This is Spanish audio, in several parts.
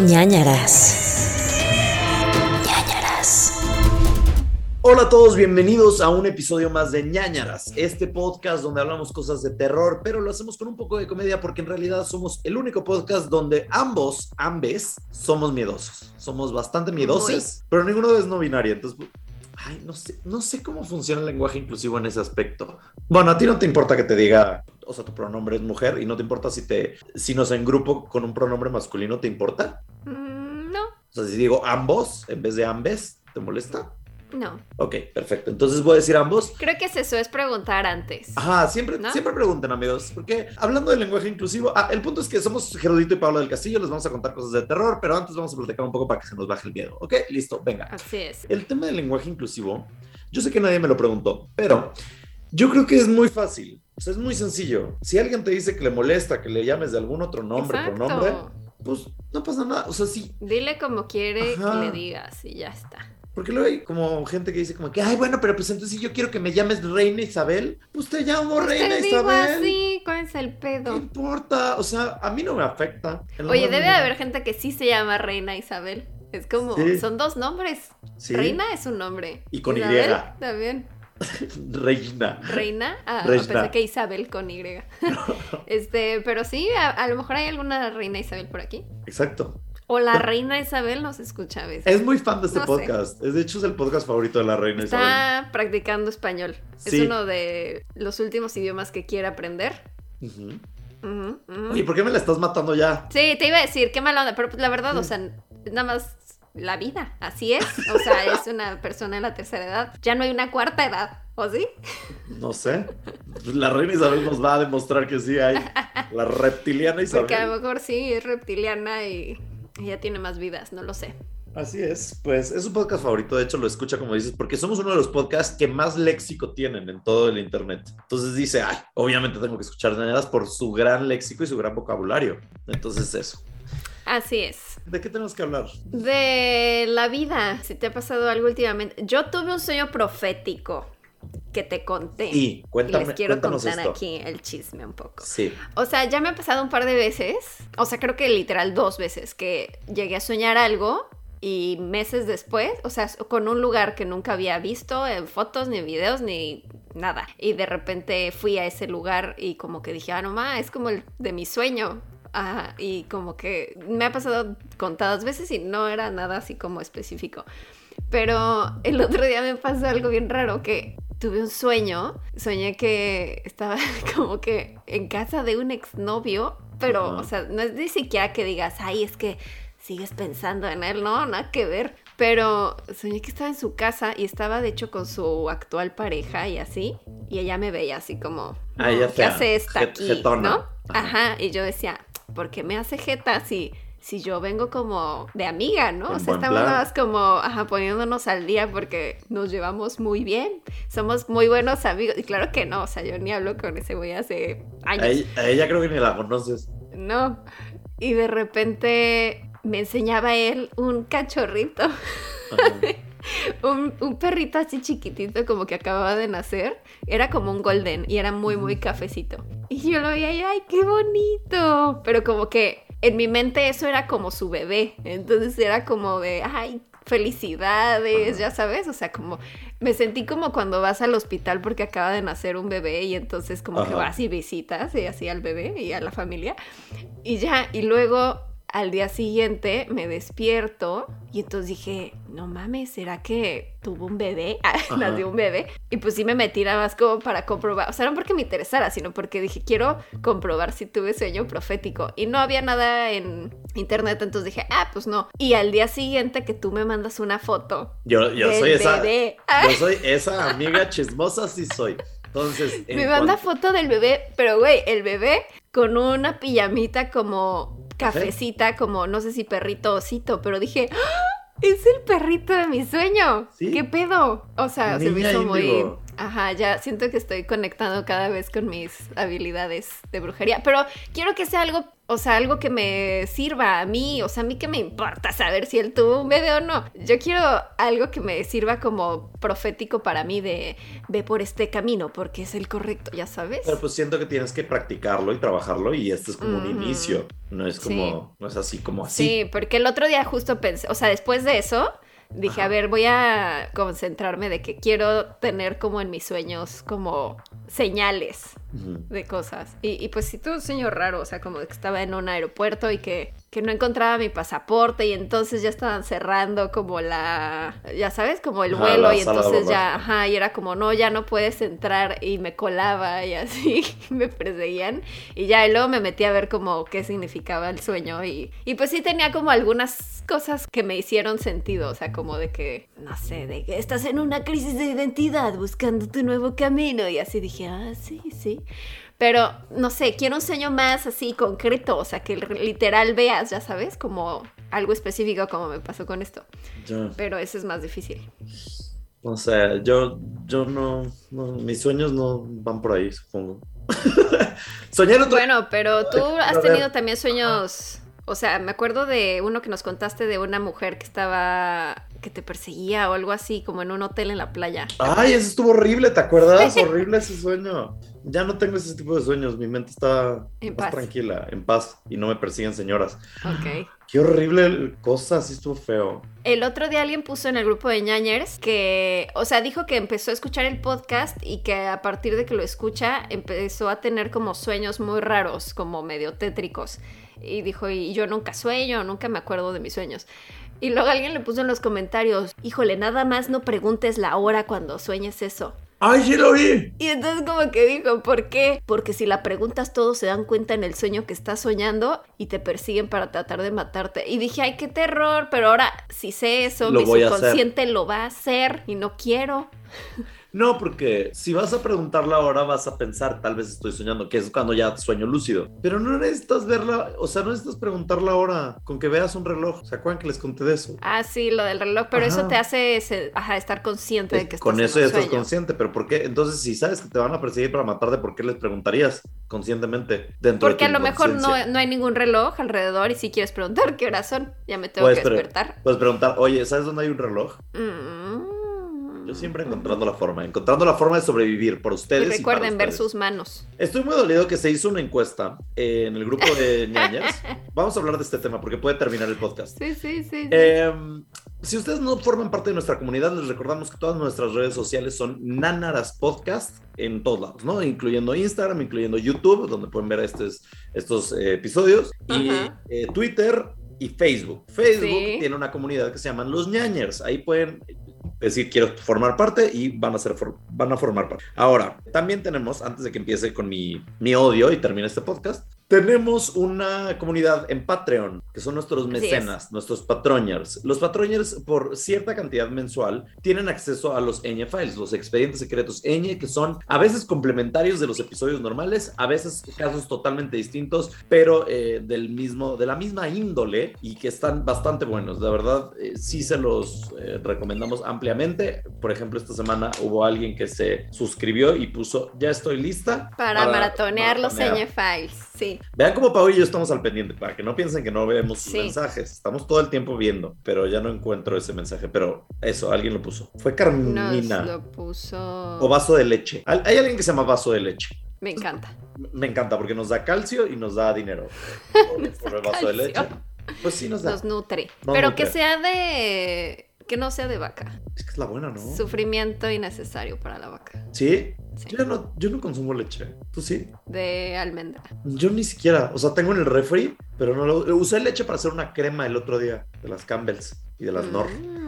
ñañaras. ñañaras. Hola a todos, bienvenidos a un episodio más de ñañaras, este podcast donde hablamos cosas de terror, pero lo hacemos con un poco de comedia porque en realidad somos el único podcast donde ambos, ambes, somos miedosos. Somos bastante miedosos, pero ninguno es no binario, entonces... Ay, no sé, no sé cómo funciona el lenguaje inclusivo en ese aspecto. Bueno, a ti no te importa que te diga, o sea, tu pronombre es mujer y no te importa si te, si nos en grupo con un pronombre masculino, ¿te importa? Mm, no, O sea, si digo ambos en vez de ambes, ¿te molesta? no. Ok, perfecto. Entonces voy a decir ambos. Creo que es eso, es preguntar antes. Ajá, siempre, ¿No? siempre pregunten, amigos, porque hablando del lenguaje inclusivo, ah, el punto es que somos Gerudito y Pablo del Castillo, les vamos a contar cosas de terror, pero antes vamos a platicar un poco para que se nos baje el miedo. Ok, listo, venga. Así es. El tema del lenguaje inclusivo, yo sé que nadie me lo preguntó, pero yo creo que es muy fácil, o sea, es muy sencillo. Si alguien te dice que le molesta que le llames de algún otro nombre, Exacto. pronombre, pues no pasa nada. O sea, sí, Dile como quiere Ajá. que le digas y ya está. Porque luego hay como gente que dice como que, ay, bueno, pero pues entonces si yo quiero que me llames Reina Isabel, pues te llamo Reina Te digo Isabel. así, ¿cuál es el ¿Qué pedo? importa? O sea, a mí no me afecta. Oye, debe haber gente que sí se llama Reina Isabel. Es como, Sí. son dos nombres. Sí. Reina es un nombre. Y con Isabel Y. También. Reina. Reina. Ah, Reina. pensé que Isabel con Y. este, pero sí, a, a lo mejor hay alguna Reina Isabel por aquí. Exacto. O la Reina Isabel nos escucha a veces. Es muy fan de este No sé. podcast. Es, de hecho, es el podcast favorito de la Reina Isabel. Está practicando español. Sí. Es uno de los últimos idiomas que quiere aprender. Oye, ¿por qué me la estás matando ya? Sí, te iba a decir, qué mala onda, pero pues, la verdad, o sea, nada más la vida, así es. O sea, es una persona en la tercera edad. Ya no hay una cuarta edad, ¿o sí? No sé. La Reina Isabel nos va a demostrar que sí hay. La reptiliana Isabel. Porque a lo mejor sí es reptiliana y ya tiene más vidas, no lo sé. Así es, pues es su podcast favorito, de hecho lo escucha como dices, porque somos uno de los podcasts que más léxico tienen en todo el internet. Entonces dice, ay, obviamente tengo que escuchar Ñañaras por su gran léxico y su gran vocabulario. Entonces eso. Así es. ¿De qué tenemos que hablar? De la vida, si te ha pasado algo últimamente. Yo tuve un sueño profético que te conté. Y Y cuéntame, les quiero contar esto. aquí el chisme un poco. Sí. O sea, ya me ha pasado un par de veces, o sea, creo que literal dos veces, que llegué a soñar algo y meses después, o sea, con un lugar que nunca había visto en fotos, ni videos, ni nada. Y de repente fui a ese lugar y como que dije, ah, no ma, es como el de mi sueño. Ajá, y como que me ha pasado contadas veces y no era nada así como específico. Pero el otro día me pasó algo bien raro que tuve un sueño, soñé que estaba como que en casa de un exnovio, pero o sea, no es ni siquiera que digas, ay, es que sigues pensando en él, no, nada que ver. Pero soñé que estaba en su casa y estaba de hecho con su actual pareja y así, y ella me veía así como, Ah, "No, ¿qué hace esta aquí? ¿No? Ajá, y yo decía, ¿por qué me hace jeta si, si yo vengo como de amiga, ¿no? En o sea, estamos más como ajá, poniéndonos al día porque nos llevamos muy bien, somos muy buenos amigos. Y claro que no, o sea, yo ni hablo con ese güey hace años. A ella, a ella creo que ni la conoces. No. Y de repente me enseñaba él un cachorrito, Ajá. un, un perrito así chiquitito como que acababa de nacer. Era como un golden y era muy, muy cafecito. Y yo lo veía y, ay, qué bonito. Pero como que en mi mente eso era como su bebé. Entonces era como de, ay, felicidades, ya sabes. O sea, como me sentí como cuando vas al hospital porque acaba de nacer un bebé y entonces como que vas y visitas y así al bebé y a la familia. Y ya, y luego al día siguiente me despierto y entonces dije, no mames, ¿será que tuvo un bebé? Nació un bebé. Y pues sí me metí nada más como para comprobar, o sea, no porque me interesara, sino porque dije, quiero comprobar si tuve sueño profético. Y no había nada en internet, entonces dije, ah, pues no. Y al día siguiente que tú me mandas una foto Yo, yo del soy esa. bebé. Yo soy esa amiga chismosa, sí soy. Entonces, en Me manda foto del bebé, pero güey, el bebé con una pijamita como Cafecita, como no sé si perrito o osito, pero dije, ¡Ah! es el perrito de mi sueño. Sí. ¿Qué pedo? O sea, se me hizo muy. Ajá, ya siento que estoy conectando cada vez con mis habilidades de brujería. Pero quiero que sea algo o sea, algo que me sirva a mí, o sea, a mí que me importa saber si él tuvo un bebé o no. Yo quiero algo que me sirva como profético para mí de ve por este camino porque es el correcto, ya sabes. Pero pues siento que tienes que practicarlo y trabajarlo y este es como un inicio, no es como, no es así como así. Sí, porque el otro día justo pensé, o sea, después de eso, dije, Ajá. a ver, voy a concentrarme de que quiero tener como en mis sueños como señales. De cosas. Y, y pues sí tuve un sueño raro, o sea, como que estaba en un aeropuerto y que, que no encontraba mi pasaporte y entonces ya estaban cerrando como la, ya sabes, como el vuelo y entonces ya, ajá, y era como, no, ya no puedes entrar y me colaba y así me perseguían. Y ya, y luego me metí a ver como qué significaba el sueño y, y pues sí tenía como algunas cosas que me hicieron sentido, o sea, como de que, no sé, de que estás en una crisis de identidad buscando tu nuevo camino y así dije, ah, sí, sí. Pero, no sé, quiero un sueño más así concreto, o sea, que literal veas, ya sabes, como algo específico como me pasó con esto. Pero eso es más difícil. O sea, yo, yo no, no, mis sueños no van por ahí, supongo. Soñar otro... Bueno, pero tú has tenido también sueños, o sea, me acuerdo de uno que nos contaste de una mujer que estaba, que te perseguía o algo así, como en un hotel en la playa. Ay, eso estuvo horrible, ¿te acuerdas? horrible ese sueño. Ya no tengo ese tipo de sueños, mi mente está En más paz. tranquila, en paz, y no me persiguen señoras. Ok. Qué horrible cosa, sí estuvo feo. El otro día alguien puso en el grupo de ñañers que, o sea, dijo que empezó a escuchar el podcast y que a partir de que lo escucha empezó a tener como sueños muy raros, como medio tétricos. Y dijo, y yo nunca sueño, nunca me acuerdo de mis sueños. Y luego alguien le puso en los comentarios, híjole, nada más no preguntes la hora cuando sueñes eso. ¡Ay, sí lo vi! Y entonces como que dijo, ¿por qué? Porque si la preguntas todos se dan cuenta en el sueño que estás soñando y te persiguen para tratar de matarte. Y dije, ay, qué terror, pero ahora si sé eso, Lo mi subconsciente lo va a hacer y no quiero. No, porque si vas a preguntarla ahora, vas a pensar, tal vez estoy soñando, que es cuando ya sueño lúcido. Pero no necesitas verla, o sea, no necesitas preguntarla ahora, con que veas un reloj. ¿Se acuerdan que les conté de eso? Ah, sí, lo del reloj, pero eso te hace se- ajá, estar consciente de que Con estás eso en ya estás consciente, pero ¿por qué? Entonces, si sabes que te van a perseguir para matarte, ¿por qué les preguntarías conscientemente dentro Porque a de tu lo mejor no, no hay ningún reloj alrededor y si quieres preguntar qué horas son, ya me tengo Puedes, que despertar. puedes preguntar, oye, ¿sabes dónde hay un reloj? Mm. Yo siempre encontrando la forma, encontrando la forma de sobrevivir por Y ustedes. y recuerden ver ustedes. sus manos. Estoy muy dolido que se hizo una encuesta eh, en el grupo de ñañas. Vamos a hablar de este tema porque puede terminar el podcast. Sí, sí, sí. sí. Eh, si ustedes no forman parte de nuestra comunidad, les recordamos que todas nuestras redes sociales son Nanaras Podcast en todos lados, ¿no? Incluyendo Instagram, incluyendo YouTube, donde pueden ver estos, estos eh, episodios, y Ajá. eh, Twitter y Facebook. Facebook Sí. tiene una comunidad que se llaman Los Ñañers. Ahí pueden decir quiero formar parte y van a, ser van a formar parte. Ahora, también tenemos, antes de que empiece con mi, mi odio y termine este podcast, tenemos una comunidad en Patreon, que son nuestros mecenas, nuestros patroñers. Los patroñers, por cierta cantidad mensual, tienen acceso a los Ñ Files, los expedientes secretos Ñ, que son a veces complementarios de los episodios normales, a veces casos totalmente distintos, pero eh, del mismo, de la misma índole y que están bastante buenos. De verdad, eh, sí se los eh, recomendamos ampliamente. Por ejemplo, esta semana hubo alguien que se suscribió y puso, ya estoy lista. Para, maratonear los maratonear". Ñ Files, sí. Vean cómo Pau y yo estamos al pendiente, para que no piensen que no vemos sus Sí. mensajes. Estamos todo el tiempo viendo, pero ya no encuentro ese mensaje. Pero eso, alguien lo puso. Fue Nos Carmina. lo puso. O vaso de leche. Hay alguien que se llama vaso de leche. Me encanta. Me encanta porque nos da calcio y nos da dinero. Por, por el vaso de leche. Pues sí nos da. Nos nutre. Pero nutre. que sea de. Que no sea de vaca. Es que es la buena, ¿no? Sufrimiento innecesario para la vaca. Sí. Sí. Yo no, yo no consumo leche. ¿Tú sí? De almendra. Yo ni siquiera. O sea, tengo en el refri, pero no lo... Usé leche para hacer una crema el otro día de las Campbells y de las Nor. Mm.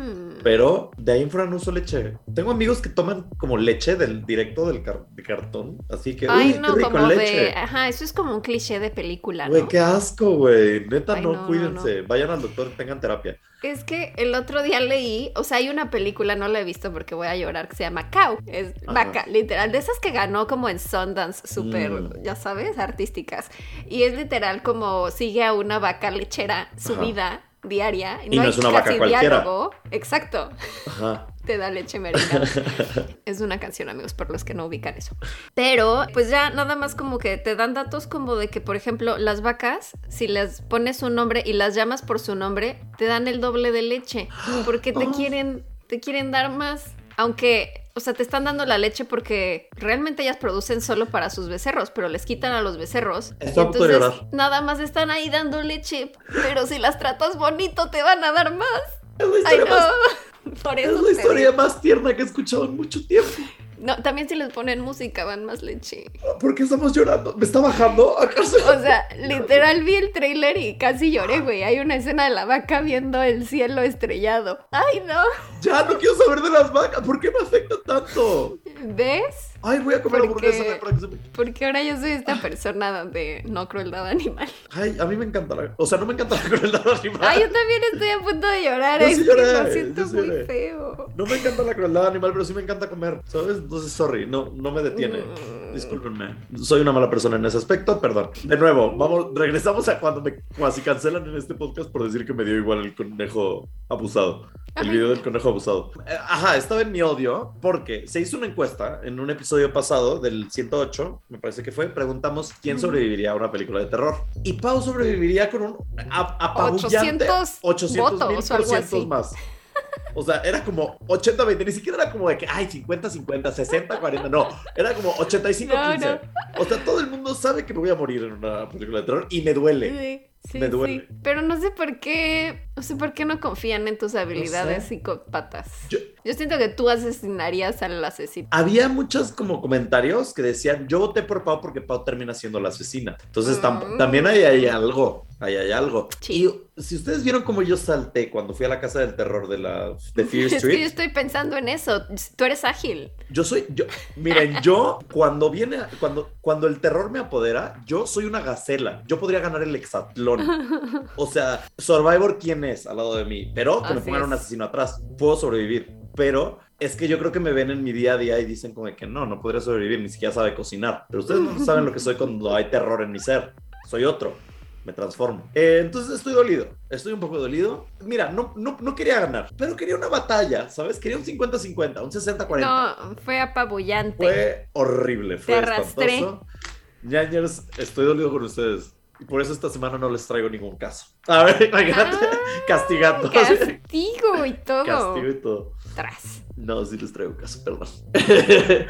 Pero de ahí en fuera no uso leche. Tengo amigos que toman como leche del directo del car- de cartón. Así que, Ay, uy, no, qué rico como leche. de. Ajá, eso es como un cliché de película, Güey, ¿no? qué asco, güey. Neta, Ay, no, no, no, cuídense. Vayan al doctor, tengan terapia. Es que el otro día leí, o sea, hay una película, no la he visto porque voy a llorar, que se llama Cow. Es Ajá. vaca, literal, de esas que ganó como en Sundance, súper, Mm. ya sabes, artísticas. Y es literal como sigue a una vaca lechera su vida diaria. Y no hay es una vaca cualquiera. diálogo. Exacto. Ajá. Te da leche merina. es una canción, amigos, por los que no ubican eso. Pero, pues ya nada más como que te dan datos como de que, por ejemplo, las vacas, si les pones un nombre y las llamas por su nombre, te dan el doble de leche. Porque te Oh. quieren, te quieren dar más. Aunque, o sea, te están dando la leche porque realmente ellas producen solo para sus becerros, pero les quitan a los becerros. De Entonces, nada más están ahí dando leche. Pero si las tratas bonito, te van a dar más. Es la Ay, historia, no. más, Por es la historia más tierna que he escuchado en mucho tiempo. No, también si les ponen música dan más leche. ¿Por qué estamos llorando? ¿Me está bajando? ¿Acaso? O sea, literal vi el trailer y casi lloré, güey. Hay una escena de la vaca viendo el cielo estrellado. Ay, no. Ya no quiero saber de las vacas. ¿Por qué me afecta tanto? ¿Ves? Ay, voy a comer Porque- hamburguesa la próxima. Porque ahora yo soy esta persona de no crueldad animal. Ay, a mí me encanta la. O sea, no me encanta la crueldad animal. Ay, yo también estoy a punto de llorar. Yo Es sí que lo siento yo muy lloré. feo. No me encanta la crueldad animal, pero sí me encanta comer, ¿sabes? Entonces, sorry, no, no me detiene. Mm. Discúlpenme. Soy una mala persona en ese aspecto, perdón. De nuevo, vamos, regresamos a cuando me casi cancelan en este podcast por decir que me dio igual el conejo abusado. El video del conejo abusado. Eh, Ajá, estaba en mi odio porque se hizo una encuesta en un episodio pasado del 108, me parece que fue. Preguntamos quién sobreviviría a una película de terror. Y Pau sobreviviría con un apabullante 800 800 mil votos o algo así. más. O sea, era como 80-20, ni siquiera era como de que, ay, 50-50, 60-40, no, era como 85-15. No, O sea, todo el mundo sabe que me voy a morir en una película de terror y me duele. Sí, sí, Me duele. sí. Pero no sé por qué, no sé por qué no confían en tus habilidades sé. psicópatas. Yo- Yo siento que tú asesinarías al asesino. Había muchos como comentarios que decían, yo voté por Pau porque Pau termina siendo la asesina. Entonces tam- Mm. también hay, hay algo, ahí hay algo. Sí. Y si ustedes vieron cómo yo salté cuando fui a la casa del terror de la de Fear Es que Street, yo estoy pensando en eso. Tú eres ágil. Yo soy, yo, miren, yo cuando viene, cuando, cuando el terror me apodera, yo soy una gacela. Yo podría ganar el hexatlón. O sea, Survivor, ¿quién es al lado de mí? Pero que me Así pongan un es. asesino atrás. Puedo sobrevivir. Pero es que yo creo que me ven en mi día a día y dicen como que no, no podría sobrevivir, ni siquiera sabe cocinar. Pero ustedes no saben lo que soy cuando hay terror en mi ser. Soy otro. Me transformo. Eh, entonces estoy dolido. Estoy un poco dolido. Mira, no, no, no quería ganar, pero quería una batalla, ¿sabes? Quería un 50-50, un 60-40. No, fue apabullante. Fue horrible, fue arrastré. espantoso. Ñañers, estoy dolido con ustedes. Y por eso esta semana no les traigo ningún caso. A ver, imagínate, Ah, castigando. Castigo y todo. Castigo y todo. Tras. No, sí les traigo caso, perdón.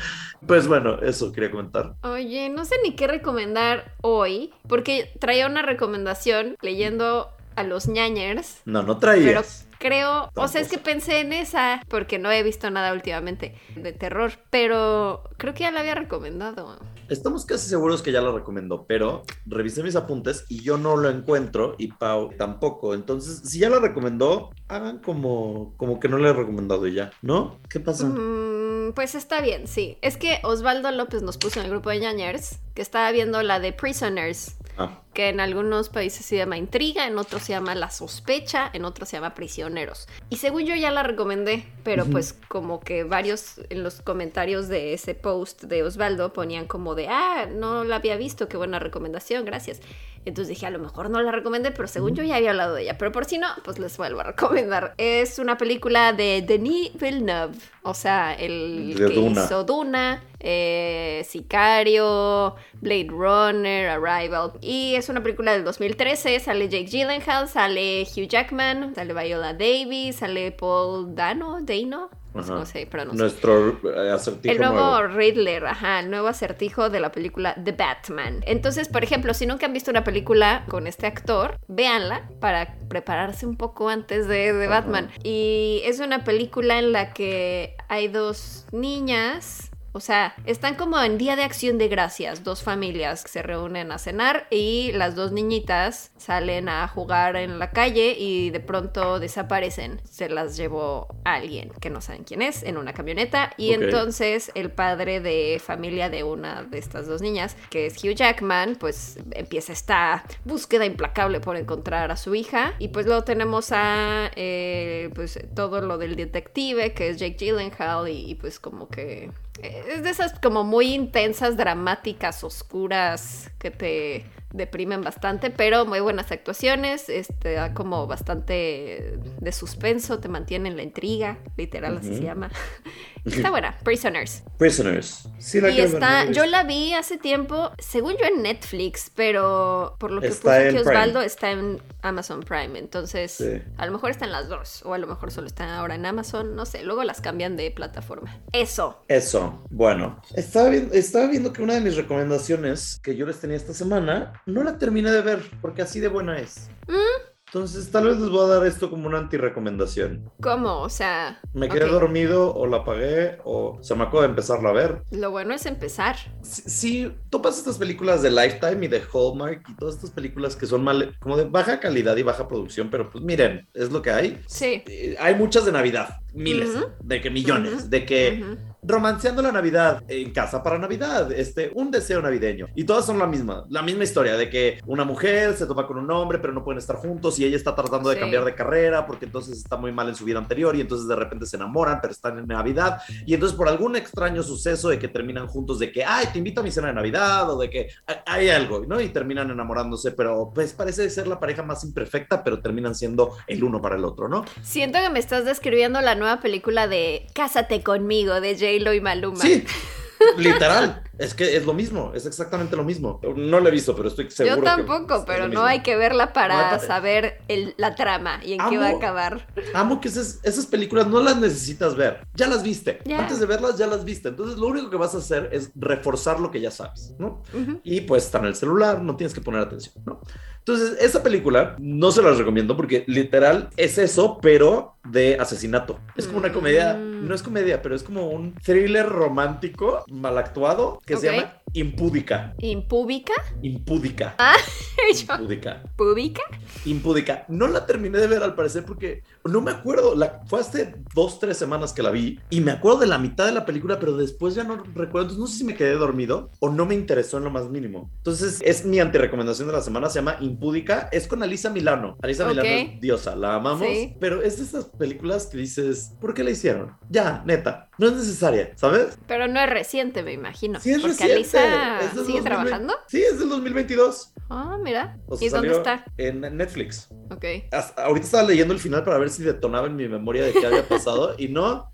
pues bueno, eso quería comentar. Oye, no sé ni qué recomendar hoy, porque traía una recomendación leyendo a los ñañers, No, no pero traías. creo, o sea, es que pensé en esa, porque no he visto nada últimamente de terror, pero creo que ya la había recomendado. Estamos casi seguros que ya lo recomendó, pero revisé mis apuntes y yo no lo encuentro y Pau tampoco. Entonces, si ya lo recomendó, hagan como, como que no lo he recomendado y ya, ¿no? ¿Qué pasa? Mm, pues está bien, sí. Es que Osvaldo López nos puso en el grupo de ñañers que estaba viendo la de Prisoners, Ah, que en algunos países se llama Intriga, en otros se llama La Sospecha, en otros se llama Prisioneros. Y según yo ya la recomendé, pero pues como que varios en los comentarios de ese post de Osvaldo ponían como de, ah, no la había visto, qué buena recomendación, gracias. Entonces dije, a lo mejor no la recomendé, pero según yo ya había hablado de ella. Pero por si no, pues les vuelvo a recomendar. Es una película de Denis Villeneuve, o sea, el De que Duna. hizo Duna, eh, Sicario, Blade Runner, Arrival. Y es una película del 2013. Sale Jake Gyllenhaal, sale Hugh Jackman, sale Viola Davis, sale Paul Dano, Dano, no sé cómo se pronuncia. nuestro eh, acertijo El nuevo nuevo. Riddler, ajá, el nuevo acertijo de la película The Batman. Entonces, por ejemplo, si nunca han visto una película con este actor, véanla para prepararse un poco antes de The. Batman. Y es una película en la que hay dos niñas. O sea, están como en Día de Acción de Gracias, dos familias que se reúnen a cenar y las dos niñitas salen a jugar en la calle y de pronto desaparecen. Se las llevó alguien que no saben quién es en una camioneta y entonces el padre de familia de una de estas dos niñas, que es Hugh Jackman, pues empieza esta búsqueda implacable por encontrar a su hija y pues luego tenemos a eh, pues todo lo del detective que es Jake Gyllenhaal y, y, pues como que es de esas como muy intensas, dramáticas, oscuras que te deprimen bastante, pero muy buenas actuaciones, este, da como bastante de suspenso, te mantiene en la intriga, literal así se llama. Está buena, Prisoners. Prisoners. Sí, la Y ver, está, yo la vi hace tiempo, según yo en Netflix, pero por lo que Está puso aquí Osvaldo, Prime. está en Amazon Prime. Entonces, Sí. a lo mejor está en las dos, o a lo mejor solo está ahora en Amazon, no sé, luego las cambian de plataforma. Eso. Eso, bueno. Estaba viendo, estaba viendo que una de mis recomendaciones que yo les tenía esta semana no la terminé de ver porque así de buena es. Mm. Entonces, tal vez les voy a dar esto como una anti-recomendación. ¿Cómo? O sea, Me quedé dormido o la apagué o se me acabo de empezarla a ver. lo bueno es empezar. Si, si topas estas películas de Lifetime y de Hallmark y todas estas películas que son mal, como de baja calidad y baja producción, pero pues miren, es lo que hay. Sí. Eh, Hay muchas de Navidad, miles, de que millones, de que. Romanceando la Navidad en casa para Navidad, este, un deseo navideño. Y todas son la misma, la misma historia de que una mujer se topa con un hombre, pero no pueden estar juntos y ella está tratando de Sí. cambiar de carrera porque entonces está muy mal en su vida anterior y entonces de repente se enamoran, pero están en Navidad y entonces por algún extraño suceso de que terminan juntos de que, ay, te invito a mi cena de Navidad o de que hay- algo, ¿no? Y terminan enamorándose, pero pues parece ser la pareja más imperfecta, pero terminan siendo el uno para el otro, ¿no? Siento que me estás describiendo la nueva película de Cásate conmigo de J-Lo y Maluma. Sí, literal. Es que es lo mismo, es exactamente lo mismo. No lo he visto, pero estoy seguro. Yo tampoco, pero lo no hay que verla para No saber el- la trama y en qué va a acabar. Amo que esas, esas películas no las necesitas ver, ya las viste. Antes de verlas ya las viste. Entonces lo único que vas a hacer es reforzar lo que ya sabes, ¿no? Y pues está en el celular, no tienes que poner atención, ¿no? Entonces, esa película no se las recomiendo porque literal es eso, pero de asesinato. Es como una comedia, Mm. no es comedia, pero es como un thriller romántico mal actuado que se llama Impúdica. ¿Impúbica? Impúdica. Yo, Impúdica. ¿Púbica? Impúdica. No la terminé de ver al parecer porque no me acuerdo. La, fue hace dos, tres semanas que la vi y me acuerdo de la mitad de la película, pero después ya no recuerdo. Entonces no sé si me quedé dormido o no me interesó en lo más mínimo. Entonces es mi antirecomendación de la semana. Se llama Impúdica. Es con Alisa Milano. Alisa. Milano es diosa. La amamos. Sí. Pero es de esas películas que dices, ¿por qué la hicieron? Ya, neta. No es necesaria, ¿sabes? Pero no es reciente, me imagino. Sí, es Porque reciente. Alisa sigue 2020. trabajando. Sí, es del 2022. Ah, mira. O sea, ¿Y dónde está? En Netflix. Ok. Hasta- ahorita estaba leyendo el final para ver si detonaba en mi memoria de qué había pasado y no.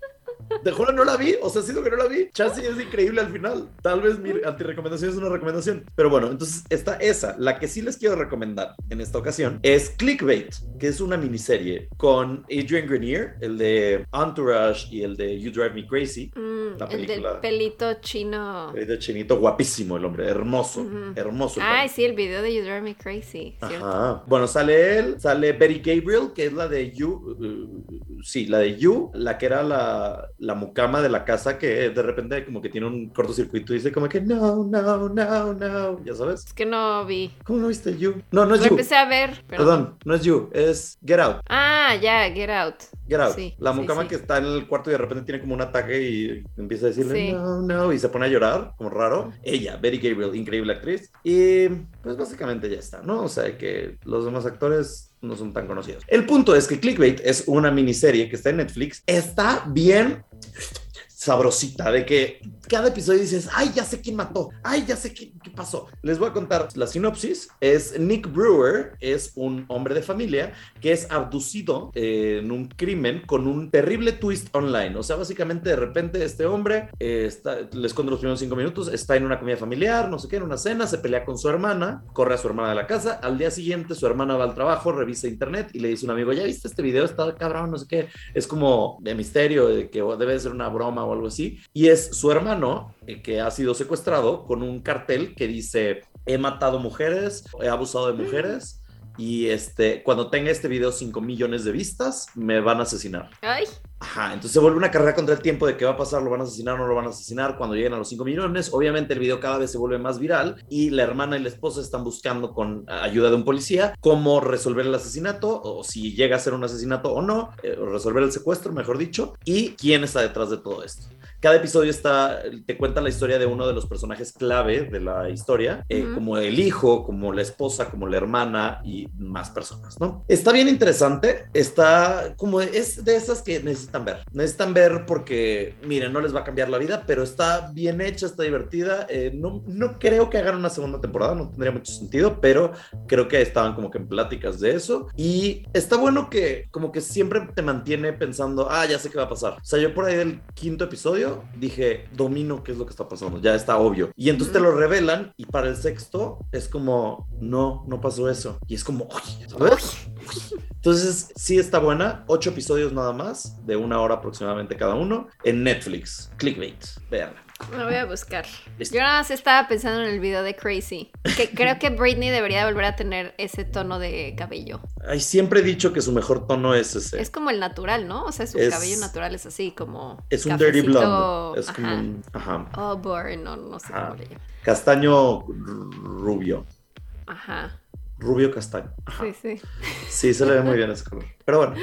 De juro no la vi, o sea, siento que no la vi. Chelsea es increíble al final. Tal vez mi antirecomendación es una recomendación. Pero bueno, entonces está esa. La que sí les quiero recomendar en esta ocasión es Clickbait, que es una miniserie con Adrian Grenier, el de Entourage y el de You Drive Me Crazy. Mm, La el del película. pelito chino. El de chinito, guapísimo el hombre, hermoso, hermoso. Ay, sí, el video de You Drive Me Crazy. ¿cierto? Ajá. Bueno, sale él, sale Betty Gabriel, que es la de You, uh, sí, la de You, la que era la, la mucama de la casa que de repente como que tiene un cortocircuito y dice como que no, no, no, no, ya sabes. Es que no vi. ¿Cómo no viste You? No, no es Lo You. empecé a ver, pero. Perdón, no es You, es Get Out. Ah, ya, Get Out. Get Out. Sí, la mucama sí. que está en el cuarto y de repente tiene como un ataque y empieza a decirle no, no, y se pone a llorar, como raro. Ella, Betty Gabriel, increíble actriz. Y pues básicamente ya está, ¿no? O sea que los demás actores no son tan conocidos. El punto es que Clickbait es una miniserie que está en Netflix. Está bien sabrosita, de que cada episodio dices, ay, ya sé quién mató, ay, ya sé qué, qué pasó. Les voy a contar la sinopsis. Es Nick Brewer, es un hombre de familia que es abducido eh, en un crimen con un terrible twist online. O sea, básicamente de repente este hombre, eh, está, les cuento los primeros cinco minutos, está en una comida familiar, no sé qué, en una cena, se pelea con su hermana, corre a su hermana de la casa, al día siguiente su hermana va al trabajo, revisa internet y le dice a un amigo, ¿ya viste este video? Está cabrón, no sé qué. Es como de misterio, de que debe ser una broma o algo así. Y es su hermano eh, que ha sido secuestrado con un cartel que dice, he matado mujeres, he abusado de mujeres. Y este, cuando tenga este video 5 millones de vistas, me van a asesinar. Ay, Ajá, entonces se vuelve una carrera contra el tiempo de qué va a pasar, lo van a asesinar o no lo van a asesinar cuando lleguen a los 5 millones. Obviamente el video cada vez se vuelve más viral y la hermana y la esposa están buscando con ayuda de un policía cómo resolver el asesinato o si llega a ser un asesinato o no, eh, resolver el secuestro, mejor dicho, y quién está detrás de todo esto. Cada episodio está, te cuenta la historia de uno de los personajes clave de la historia, eh, Ujú. como el hijo, como la esposa, como la hermana y más personas, ¿no? Está bien interesante, está como es de esas que neces- necesitan ver. Necesitan ver porque, miren, no les va a cambiar la vida, pero está bien hecha, está divertida. Eh, no, no creo que hagan una segunda temporada, no tendría mucho sentido, pero creo que estaban como que en pláticas de eso. Y está bueno que como que siempre te mantiene pensando, ah, ya sé qué va a pasar. O sea, yo por ahí del quinto episodio dije, domino qué es lo que está pasando, ya está obvio. Y entonces te lo revelan y para el sexto es como, no, no pasó eso. Y es como. Entonces, sí está buena. Ocho episodios nada más, de una hora aproximadamente cada uno, en Netflix. Clickbait, véanla. Lo voy a buscar. Yo nada más estaba pensando en el video de Crazy. Que creo que Britney debería volver a tener ese tono de cabello. Ay, siempre he dicho que su mejor tono es ese. Es como el natural, ¿no? O sea, su Es- cabello natural es así, como. Es un dirty blonde. Es como ajá. un ajá, Oh, boring, no, no sé Ajá. cómo le llaman. castaño rubio. Ajá. Rubio castaño. Ajá. Sí, sí. Sí, se le ve muy bien ese color. Pero bueno,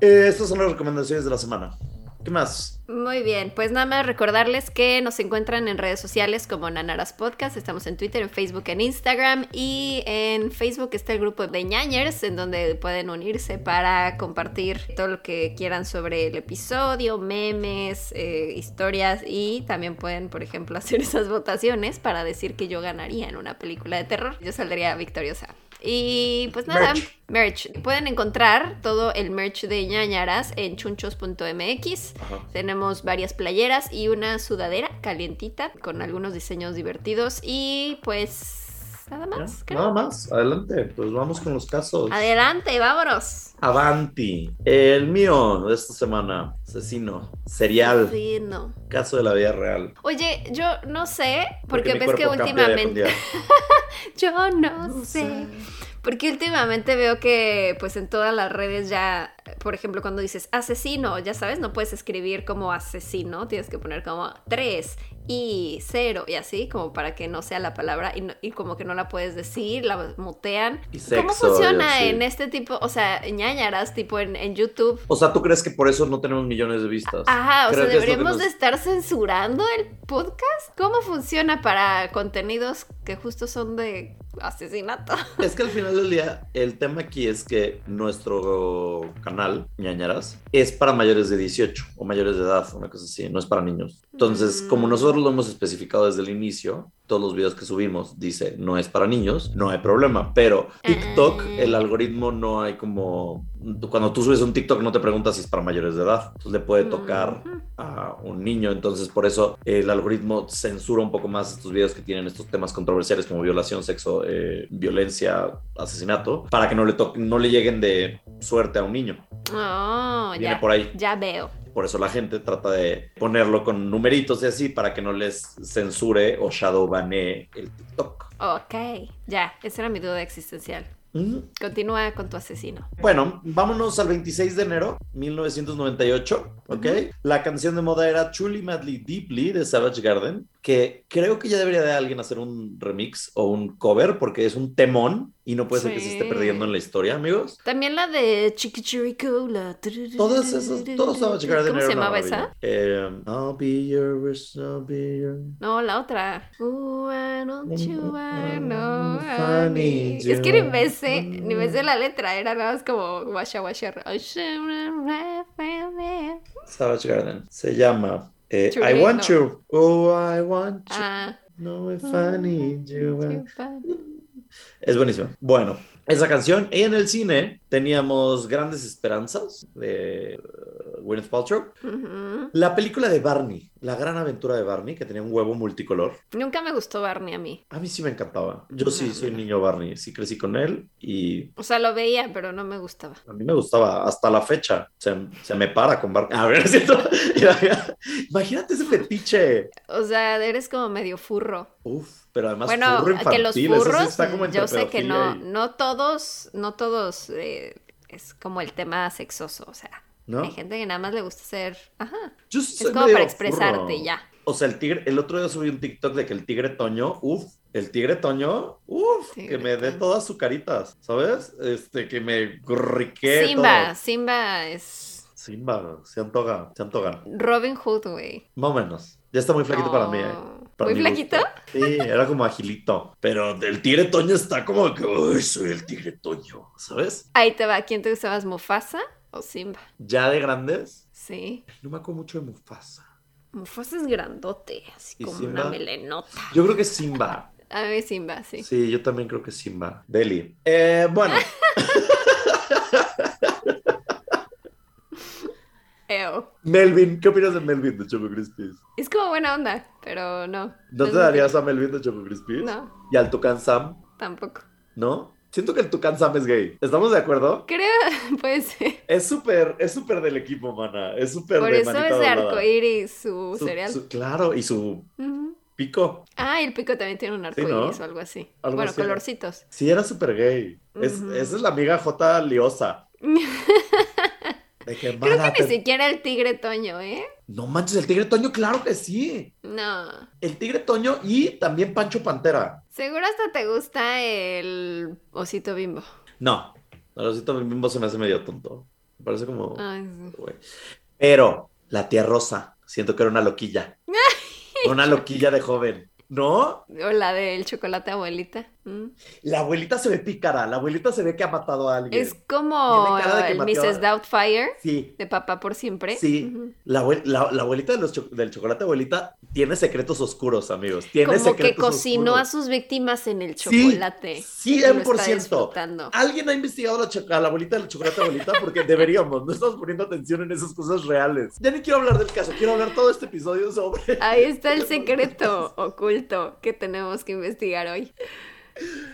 eh, estas son las recomendaciones de la semana. ¿Qué más? Muy bien, pues nada más recordarles que nos encuentran en redes sociales como Nanaras Podcast, estamos en Twitter, en Facebook, en Instagram y en Facebook está el grupo de ñañers en donde pueden unirse para compartir todo lo que quieran sobre el episodio, memes, eh, historias y también pueden, por ejemplo, hacer esas votaciones para decir que yo ganaría en una película de terror. Yo saldría victoriosa. Y pues nada, Merch. merch. Pueden encontrar todo el merch de ñañaras en chunchos.mx. Tenemos varias playeras y una sudadera calientita con algunos diseños divertidos y pues nada más. Creo. Nada más, adelante. Pues vamos con los casos. Adelante, vámonos. Avanti. El mío de esta semana, asesino, serial, Sí, no. caso de la vida real. Oye, yo no sé, porque, ves que últimamente... Yo no, sé. Porque últimamente veo que pues en todas las redes ya, por ejemplo, cuando dices asesino, ya sabes, no puedes escribir como asesino, tienes que poner como 3 y 0 y así, como para que no sea la palabra y, no- y como que no la puedes decir, la mutean. Y ¿Cómo funciona en este tipo, o sea, ñañaras, tipo en, en YouTube? O sea, ¿tú crees que por eso no tenemos millones de vistas? Ajá, o sea, deberíamos nos- de estar censurando el podcast. ¿Cómo funciona para contenidos que justo son de asesinato? Es que al final del día, el tema aquí es que nuestro canal, ñañaras, es para mayores de 18 o mayores de edad, una cosa así, no es para niños. Entonces, Mm. como nosotros lo hemos especificado desde el inicio, todos los videos que subimos dice no es para niños, no hay problema. Pero TikTok, Ah. el algoritmo no hay como. Cuando tú subes un TikTok, no te preguntas si es para mayores de edad. Entonces le puede tocar a un niño. Entonces, por eso el algoritmo censura un poco más estos videos que tienen estos temas controversiales como violación, sexo, eh, violencia, asesinato, para que no le, no le lleguen de suerte a un niño. Oh, Viene ya, por ahí. ya veo. Por eso la gente trata de ponerlo con numeritos y así para que no les censure o shadowbanee el TikTok. Ok, ya, esa era mi duda existencial. Continúa con tu asesino. Bueno, vámonos al 26 de enero 1998, ¿ok? La canción de moda era Truly Madly Deeply de Savage Garden, que creo que ya debería de alguien hacer un remix o un cover porque es un temón y no puede ser que se esté perdiendo en la historia, amigos. También la de Chiquichirico, la... Todas esas, todos Savage Garden ¿Cómo se llamaba esa? Eh, I'll be yours, I'll be yours. No, la otra. Ooh, don't you I know I need you? Es que ni me sé, ni me sé la letra, era nada más como washa washa. Savage Garden. Se llama eh, I Want. You. Oh, I Want You. Ah, No, if I need you. Es buenísimo. Bueno, esa canción. Y en el cine teníamos Grandes Esperanzas de uh, Gwyneth Paltrow. La película de Barney, La Gran Aventura de Barney, que tenía un huevo multicolor. Nunca me gustó Barney a mí. A mí sí me encantaba. Yo sí soy niño Barney, sí crecí con él y O sea, lo veía, pero no me gustaba. a mí me gustaba hasta la fecha. Se, se me para con Barney. A ver, es cierto. Imagínate ese fetiche. O sea, eres como medio furro. Uf, pero además bueno, furro que los infantil, eso sí furros, está como yo sé que no, y- no todos, no todos eh, es como el tema sexoso, o sea, ¿no? hay gente que nada más le gusta ser, ajá, Yo es como para expresarte furro. ya. O sea, el tigre, el otro día subí un TikTok de que el tigre Toño, uff, el tigre Toño, uff, que me dé todas sus caritas, ¿sabes? Este, que me rique Simba, todo. Simba es Simba, se antoja, se antoja. Robin Hood, güey. Más o menos. Ya está muy flaquito para mí, ¿eh? ¿Muy flaquito? Sí, era como agilito. Pero el tigre Toño está como que, uy, soy el tigre Toño, ¿sabes? Ahí te va, ¿quién te gusta más, Mufasa o Simba. ¿Ya de grandes? Sí. No me acuerdo mucho de Mufasa. Mufasa es grandote, así ¿Y como Simba? una melenota. Yo creo que es Simba. A mí Simba, sí. Sí, yo también creo que es Simba. Deli. Eh, bueno, Eo. Melvin, ¿qué opinas de Melvin de Choco Crispies? Es como buena onda, pero no. ¿No te darías a Melvin de Choco Crispies? No, ¿Y al Tucán Sam? tampoco. ¿No? Siento que el Tucán Sam es gay. ¿Estamos de acuerdo? Creo, puede ser. Es súper, es súper del equipo, mana. Es súper Por de eso es de arcoíris su, Su- cereal. su- claro, y su pico. Ah, y el pico también tiene un arcoíris ¿no? o algo así. Algo bueno, así era. colorcitos. Sí, era súper gay. Es-. Esa es la amiga J. Liosa. De que, Creo "Mana, que ni te- siquiera el tigre Toño, ¿eh? No manches, el tigre Toño, claro que sí. No. El tigre Toño y también Pancho Pantera. Seguro hasta te gusta el osito bimbo. No, el osito bimbo se me hace medio tonto. Me parece como... Ay, sí. güey. Pero la tía Rosa, siento que era una loquilla. Una loquilla de joven. ¿No? O la del chocolate abuelita. Mm. La abuelita se ve pícara. La abuelita se ve que ha matado a alguien. Es como el Mrs. Doubtfire Sí. de Papá por siempre. Sí. La, abue- la- la abuelita de los cho- del chocolate abuelita tiene secretos oscuros, amigos. Tiene Como que cocinó oscuros. a sus víctimas en el chocolate. sí, y lo 100%. está disfrutando. ¿Alguien ha investigado a la, cho- a la abuelita del chocolate abuelita? Porque deberíamos, no estamos poniendo atención en esas cosas reales. Ya ni quiero hablar del caso, quiero hablar todo este episodio sobre... Ahí está el secreto oculto que tenemos que investigar hoy.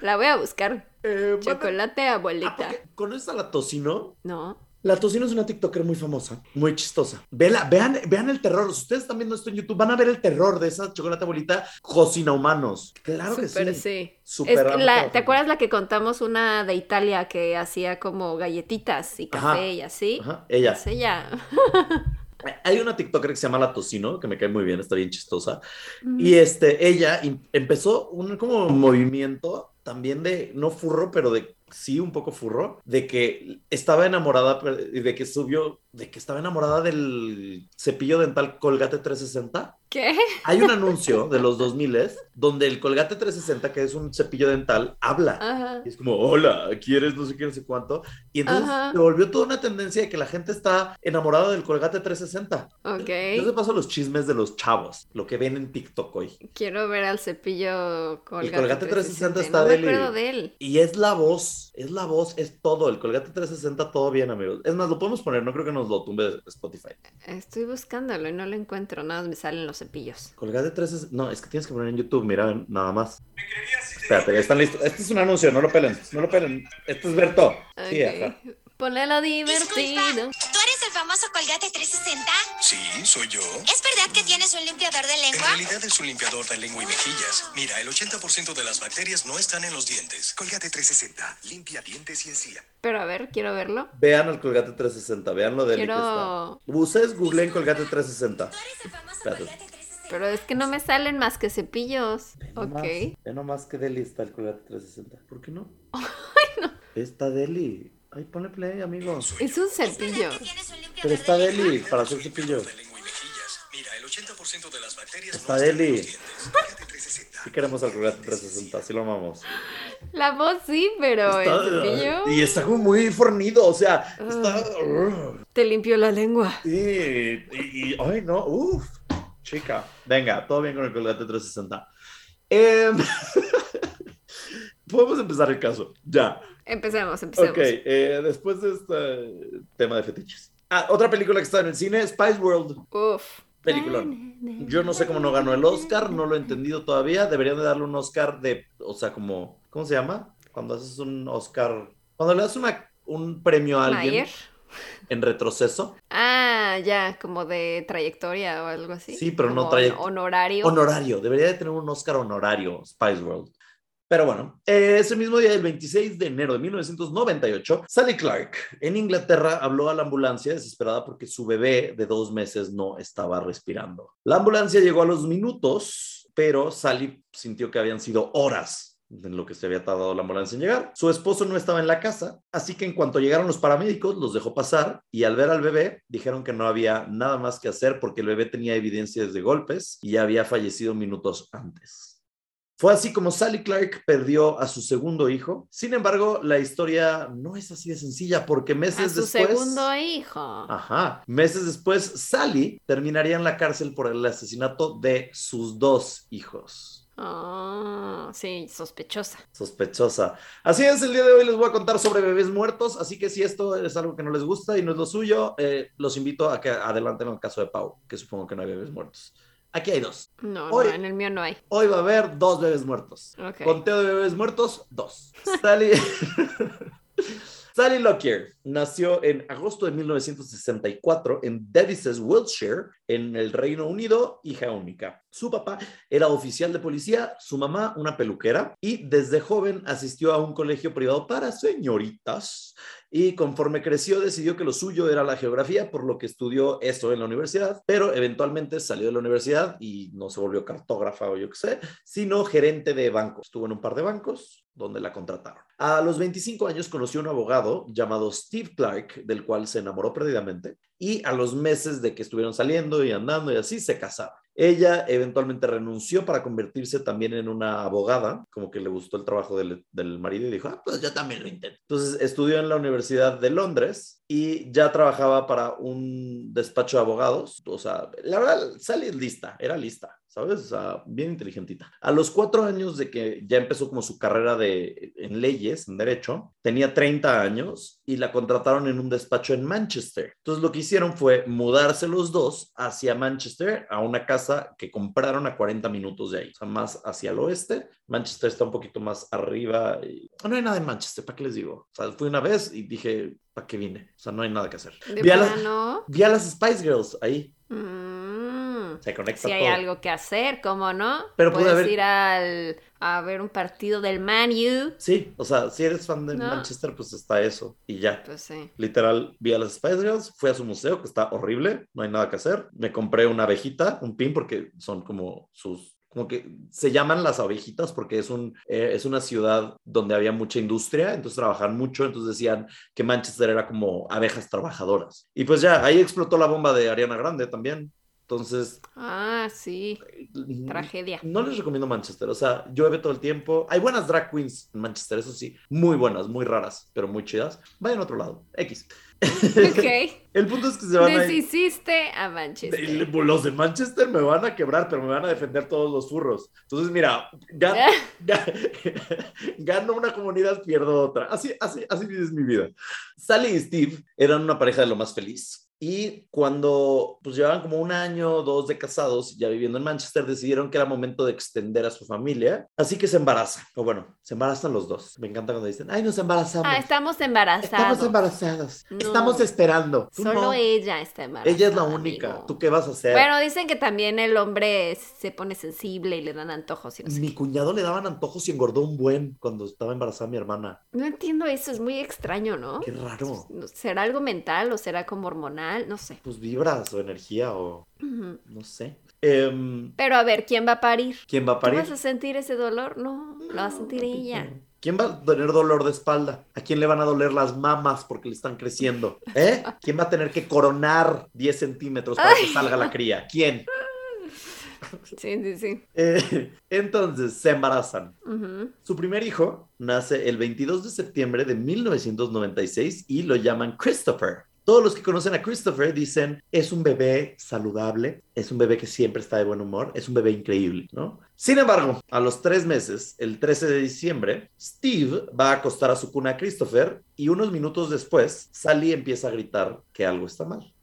La voy a buscar. Eh, Chocolate Ah, abuelita. porque ¿Conoces a la Tocino? No. La Tocino es una TikToker muy famosa, muy chistosa. Vela- vean, vean el terror. Si ustedes están viendo esto en YouTube, van a ver el terror de esa chocolate abuelita cocina humanos. Claro que sí. sí. Súper Es que la- ¿Te acuerdas la que contamos una de Italia que hacía como galletitas y café Ajá. y así? Ajá, ella. Es ella. Hay una TikToker que se llama La Tocino, que me cae muy bien, está bien chistosa. Mm. Y este, ella empezó un como movimiento también de, no furro, pero de sí un poco furro, de que estaba enamorada, y de que subió, de que estaba enamorada del cepillo dental Colgate 360. ¿Qué? Hay un anuncio de los 2000 donde el Colgate 360, que es un cepillo dental, habla. Ajá. Y es como, hola, ¿quieres no sé qué, no sé cuánto? Y entonces Ajá. se volvió toda una tendencia de que la gente está enamorada del Colgate 360. Ok. Yo te paso los chismes de los chavos, lo que ven en TikTok hoy. Quiero ver al cepillo Colgate, Colgate 360 está no acuerdo de él. Y es la voz, es la voz, es todo. El Colgate 360, todo bien, amigos. Es más, lo podemos poner, no creo que nos lo tumbe Spotify. Estoy buscándolo y no lo encuentro. Nada más me salen los cepillos. Colgate 360, no, es que tienes que poner en YouTube, mira, nada más. Espérate, ya están listos. Este es un anuncio, no lo pelen, no lo pelen. Este es Berto. Sí, Ok. ajá. Ponle lo divertido. Disculpa, ¿tú eres el famoso Colgate 360? Sí, soy yo. ¿Es verdad que tienes un limpiador de En lengua? realidad es un limpiador de lengua y mejillas. Mira, el 80% de las bacterias no están en los dientes. Colgate 360, limpia dientes y encía. Pero a ver, quiero verlo. Vean el Colgate 360, vean lo de Quiero- que está. Ustedes googleen Colgate 360. ¿Tú eres el famoso. Colgate 360? Pero es que no me salen más que cepillos. Ve nomás, Ok. Ve nomás que Deli está el Colgate 360. ¿Por qué no? Está Deli. Ay, ponle play, amigo. Es un ¿Es verdad cepillo. Pero está? Deli para hacer cepillo. De lengua y mejillas. Mira, el 80% de las bacterias Está no Deli. en los dientes. Colgate 360. Sí queremos el Colgate 360, sí lo amamos. La voz sí, pero Está- el cepillo y está como muy fornido, o sea, está... te limpió la lengua. Sí, y, y- ay, no, uff, chica. Venga, todo bien con el Colgate 360. Em, Podemos empezar el caso, ya. Empecemos, empecemos. Ok, eh, después de este tema de fetiches. Ah, otra película que está en el cine, Spice World. Uf. Peliculón. Yo no sé cómo no ganó el Oscar, no lo he entendido todavía. Deberían de darle un Oscar de, o sea, como, ¿cómo se llama? Cuando haces un Oscar, cuando le das una, un premio a alguien Mayer. En retroceso, Ah, ya, como de trayectoria o algo así. Sí, pero no Como traye- Honorario. honorario. Debería de tener un Oscar honorario, Spice World. Pero bueno, eh, ese mismo día, el 26 de enero de 1998, Sally Clark en Inglaterra habló a la ambulancia desesperada porque su bebé de dos meses no estaba respirando. La ambulancia llegó a los minutos, pero Sally sintió que habían sido horas en lo que se había tardado la ambulancia en llegar. Su esposo no estaba en la casa, así que en cuanto llegaron los paramédicos, los dejó pasar y al ver al bebé, dijeron que no había nada más que hacer porque el bebé tenía evidencias de golpes y ya había fallecido minutos antes. Fue así como Sally Clark perdió a su segundo hijo. Sin embargo, la historia no es así de sencilla porque A meses su después... segundo hijo. Ajá. Meses después, Sally terminaría en la cárcel por el asesinato de sus dos hijos. Ah, sí, sospechosa. Sospechosa. Así es, el día de hoy les voy a contar sobre bebés muertos, así que si esto es algo que no les gusta y no es lo suyo, eh, los invito a que adelanten el caso de Pau, que supongo que no hay bebés muertos. Aquí hay dos. No, Hoy- no, en el mío no hay. Hoy va a haber dos bebés muertos. Ok. Conteo de bebés muertos, dos. Sally... Sally Lockyer nació en agosto de 1964 en Devizes, Wiltshire, en el Reino Unido, hija única. Su papá era oficial de policía, su mamá una peluquera y desde joven asistió a un colegio privado para señoritas y conforme creció decidió que lo suyo era la geografía, por lo que estudió eso en la universidad, pero eventualmente salió de la universidad y no se volvió cartógrafa o yo qué sé, sino gerente de bancos. Estuvo en un par de bancos donde la contrataron. A los 25 años conoció a un abogado llamado Steve Clark, del cual se enamoró perdidamente, y a los meses de que estuvieron saliendo y andando y así, se casaron. Ella eventualmente renunció para convertirse también en una abogada, como que le gustó el trabajo del, del marido y dijo, ah, pues yo también lo intento. Entonces estudió en la Universidad de Londres y ya trabajaba para un despacho de abogados. O sea, la verdad, Sally es lista, era lista, ¿sabes? O sea, bien inteligentita. A los cuatro años de que ya empezó como su carrera de, en leyes, en derecho, tenía 30 años y la contrataron en un despacho en Manchester. Entonces lo que hicieron fue mudarse los dos hacia Manchester, a una casa que compraron a 40 minutos de ahí, o sea, más hacia el oeste. Manchester está un poquito más arriba. Y... No hay nada en Manchester, ¿para qué les digo? O sea, fui una vez y dije, ¿para qué vine? O sea, no hay nada que hacer. De Vi a, las, plano. vi a las Spice Girls ahí. Mm. Se conecta Si hay todo. algo que hacer, ¿cómo no? Pero Puedes haber- ir al, a ver un partido del Man U. Sí, o sea, si eres fan de No. Manchester, pues está eso y ya. Pues sí. Literal, vi a las Spice Girls, fui a su museo, que está horrible, no hay nada que hacer. Me compré una abejita, un pin, porque son como sus, como que se llaman las abejitas porque es, un, eh, es una ciudad donde había mucha industria, entonces trabajan mucho, entonces decían que Manchester era como abejas trabajadoras. Y pues ya, ahí explotó la bomba de Ariana Grande también. Entonces, Ah, sí. Tragedia. no les recomiendo Manchester, o sea, llueve todo el tiempo. Hay buenas drag queens en Manchester, eso sí, muy buenas, muy raras, pero muy chidas. Vayan a otro lado, X. Ok. El punto es que se van a. Deshiciste a Manchester. Los de Manchester me van a quebrar, pero me van a defender todos los furros. Entonces, mira, ga- ga- gano una comunidad, pierdo otra. Así, así, así es mi vida. Sally y Steve eran una pareja de lo más feliz. Y cuando pues llevaban como un año o dos de casados, ya viviendo en Manchester, decidieron que era momento de extender a su familia. Así que se embarazan. O bueno, se embarazan los dos. Me encanta cuando dicen, ay, nos embarazamos. Ah, estamos embarazados. Estamos embarazados. No. Estamos esperando. Tú Solo no. ella está embarazada. Ella es la única. amigo. ¿Tú qué vas a hacer? Bueno, dicen que también el hombre se pone sensible y le dan antojos y no sé Mi qué. cuñado le daban antojos y engordó un buen cuando estaba embarazada mi hermana. No entiendo eso, es muy extraño, ¿no? Qué raro. ¿Será algo mental o será como hormonal? No sé. Pues vibras o energía o no sé. Em, Pero a ver, ¿quién va a parir? ¿Quién va a ¿Tú parir? vas a sentir ese dolor? No, lo va a sentir ella. ¿Quién va a tener dolor de espalda? ¿A quién le van a doler las mamas porque le están creciendo? ¿Eh? ¿Quién va a tener que coronar 10 centímetros para que salga la cría? ¿Quién? Sí, sí, sí. Eh, entonces se embarazan. Su primer hijo nace el 22 de septiembre de 1996 y lo llaman Christopher. Todos los que conocen a Christopher dicen, es un bebé saludable, es un bebé que siempre está de buen humor, es un bebé increíble, ¿no? Sin embargo, a los tres meses, el 13 de diciembre, Steve va a acostar a su cuna a Christopher y unos minutos después, Sally empieza a gritar que algo está mal.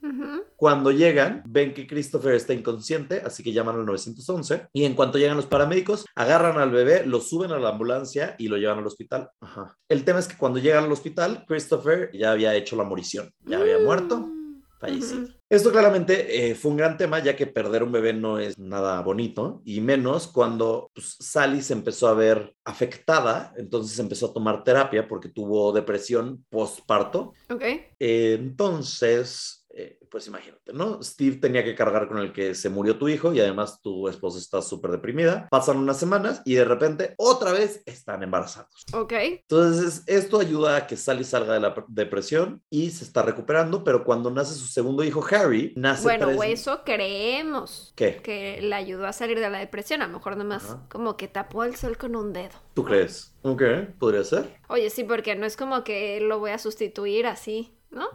Cuando llegan, ven que Christopher está inconsciente, así que llaman al 911 y en cuanto llegan los paramédicos, agarran al bebé, lo suben a la ambulancia y lo llevan al hospital. Ajá. El tema es que cuando llegan al hospital, Christopher ya había hecho la morición, ya había muerto, Mm. fallecido. Ujú. Esto claramente eh, fue un gran tema, ya que perder un bebé no es nada bonito, y menos cuando pues, Sally se empezó a ver afectada, entonces empezó a tomar terapia porque tuvo depresión postparto. Ok. Eh, entonces, eh, pues imagínate, ¿no? Steve tenía que cargar con el que se murió tu hijo y además tu esposa está súper deprimida. Pasan unas semanas y de repente otra vez están embarazados. Ok. Entonces, esto ayuda a que Sally salga de la pre- depresión y se está recuperando, pero cuando nace su segundo hijo, Harry, nace Bueno, tres- eso creemos. ¿Qué? Que le ayudó a salir de la depresión. A lo mejor nomás Ajá. como que tapó el sol con un dedo. ¿Tú crees? Ok, podría ser. Oye, sí, porque no es como que lo voy a sustituir así, ¿no?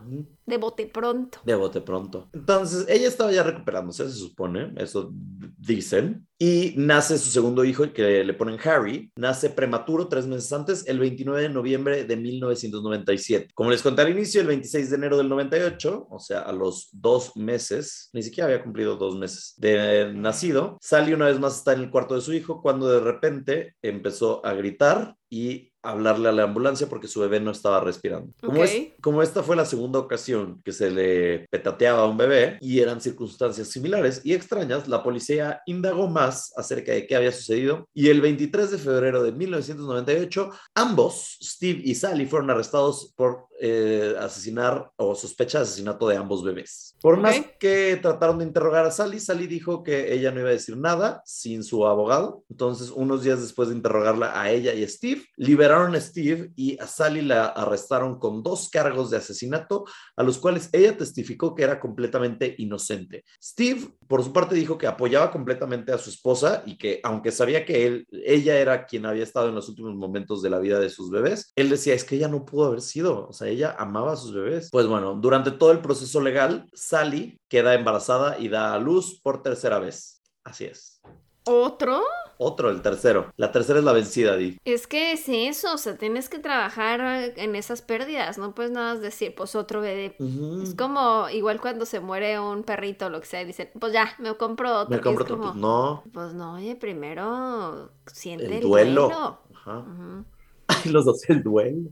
De bote pronto. De bote pronto. Entonces, ella estaba ya recuperándose, se supone, eso dicen. Y nace su segundo hijo, que le ponen Harry. Nace prematuro tres meses antes, el 29 de noviembre de 1997. Como les conté al inicio, el 26 de enero del 98, o sea, a los dos meses, ni siquiera había cumplido dos meses de nacido, Sally una vez más está en el cuarto de su hijo cuando de repente empezó a gritar y hablarle a la ambulancia porque su bebé no estaba respirando. Como, es- como esta fue la segunda ocasión que se le petateaba a un bebé y eran circunstancias similares y extrañas, la policía indagó más acerca de qué había sucedido. Y el 23 de febrero de 1998, ambos, Steve y Sally, fueron arrestados por eh, asesinar o sospecha de asesinato de ambos bebés. Por más Ok. que trataron de interrogar a Sally, Sally dijo que ella no iba a decir nada sin su abogado. Entonces, unos días después de interrogarla a ella y a Steve, liberaron a Steve y a Sally la arrestaron con dos cargos de asesinato, a los cuales ella testificó que era completamente inocente. Steve, por su parte, dijo que apoyaba completamente a su esposa y que, aunque sabía que él, ella era quien había estado en los últimos momentos de la vida de sus bebés, él decía, es que ella no pudo haber sido, o sea, ella amaba a sus bebés. Pues bueno, durante todo el proceso legal, Sally queda embarazada y da a luz por tercera vez. Así es. ¿Otro? Otro, el tercero. La tercera es la vencida, Di. Es que es eso, o sea, tienes que trabajar eh, en esas pérdidas, no puedes nada más decir, pues otro bebé. Es como igual cuando se muere un perrito o lo que sea, y dicen, pues ya, me compro otro. Me compro otro. como, Pues no. Pues no, oye, primero siente El el, duelo. duelo. Ajá. Ay, los dos, el duelo.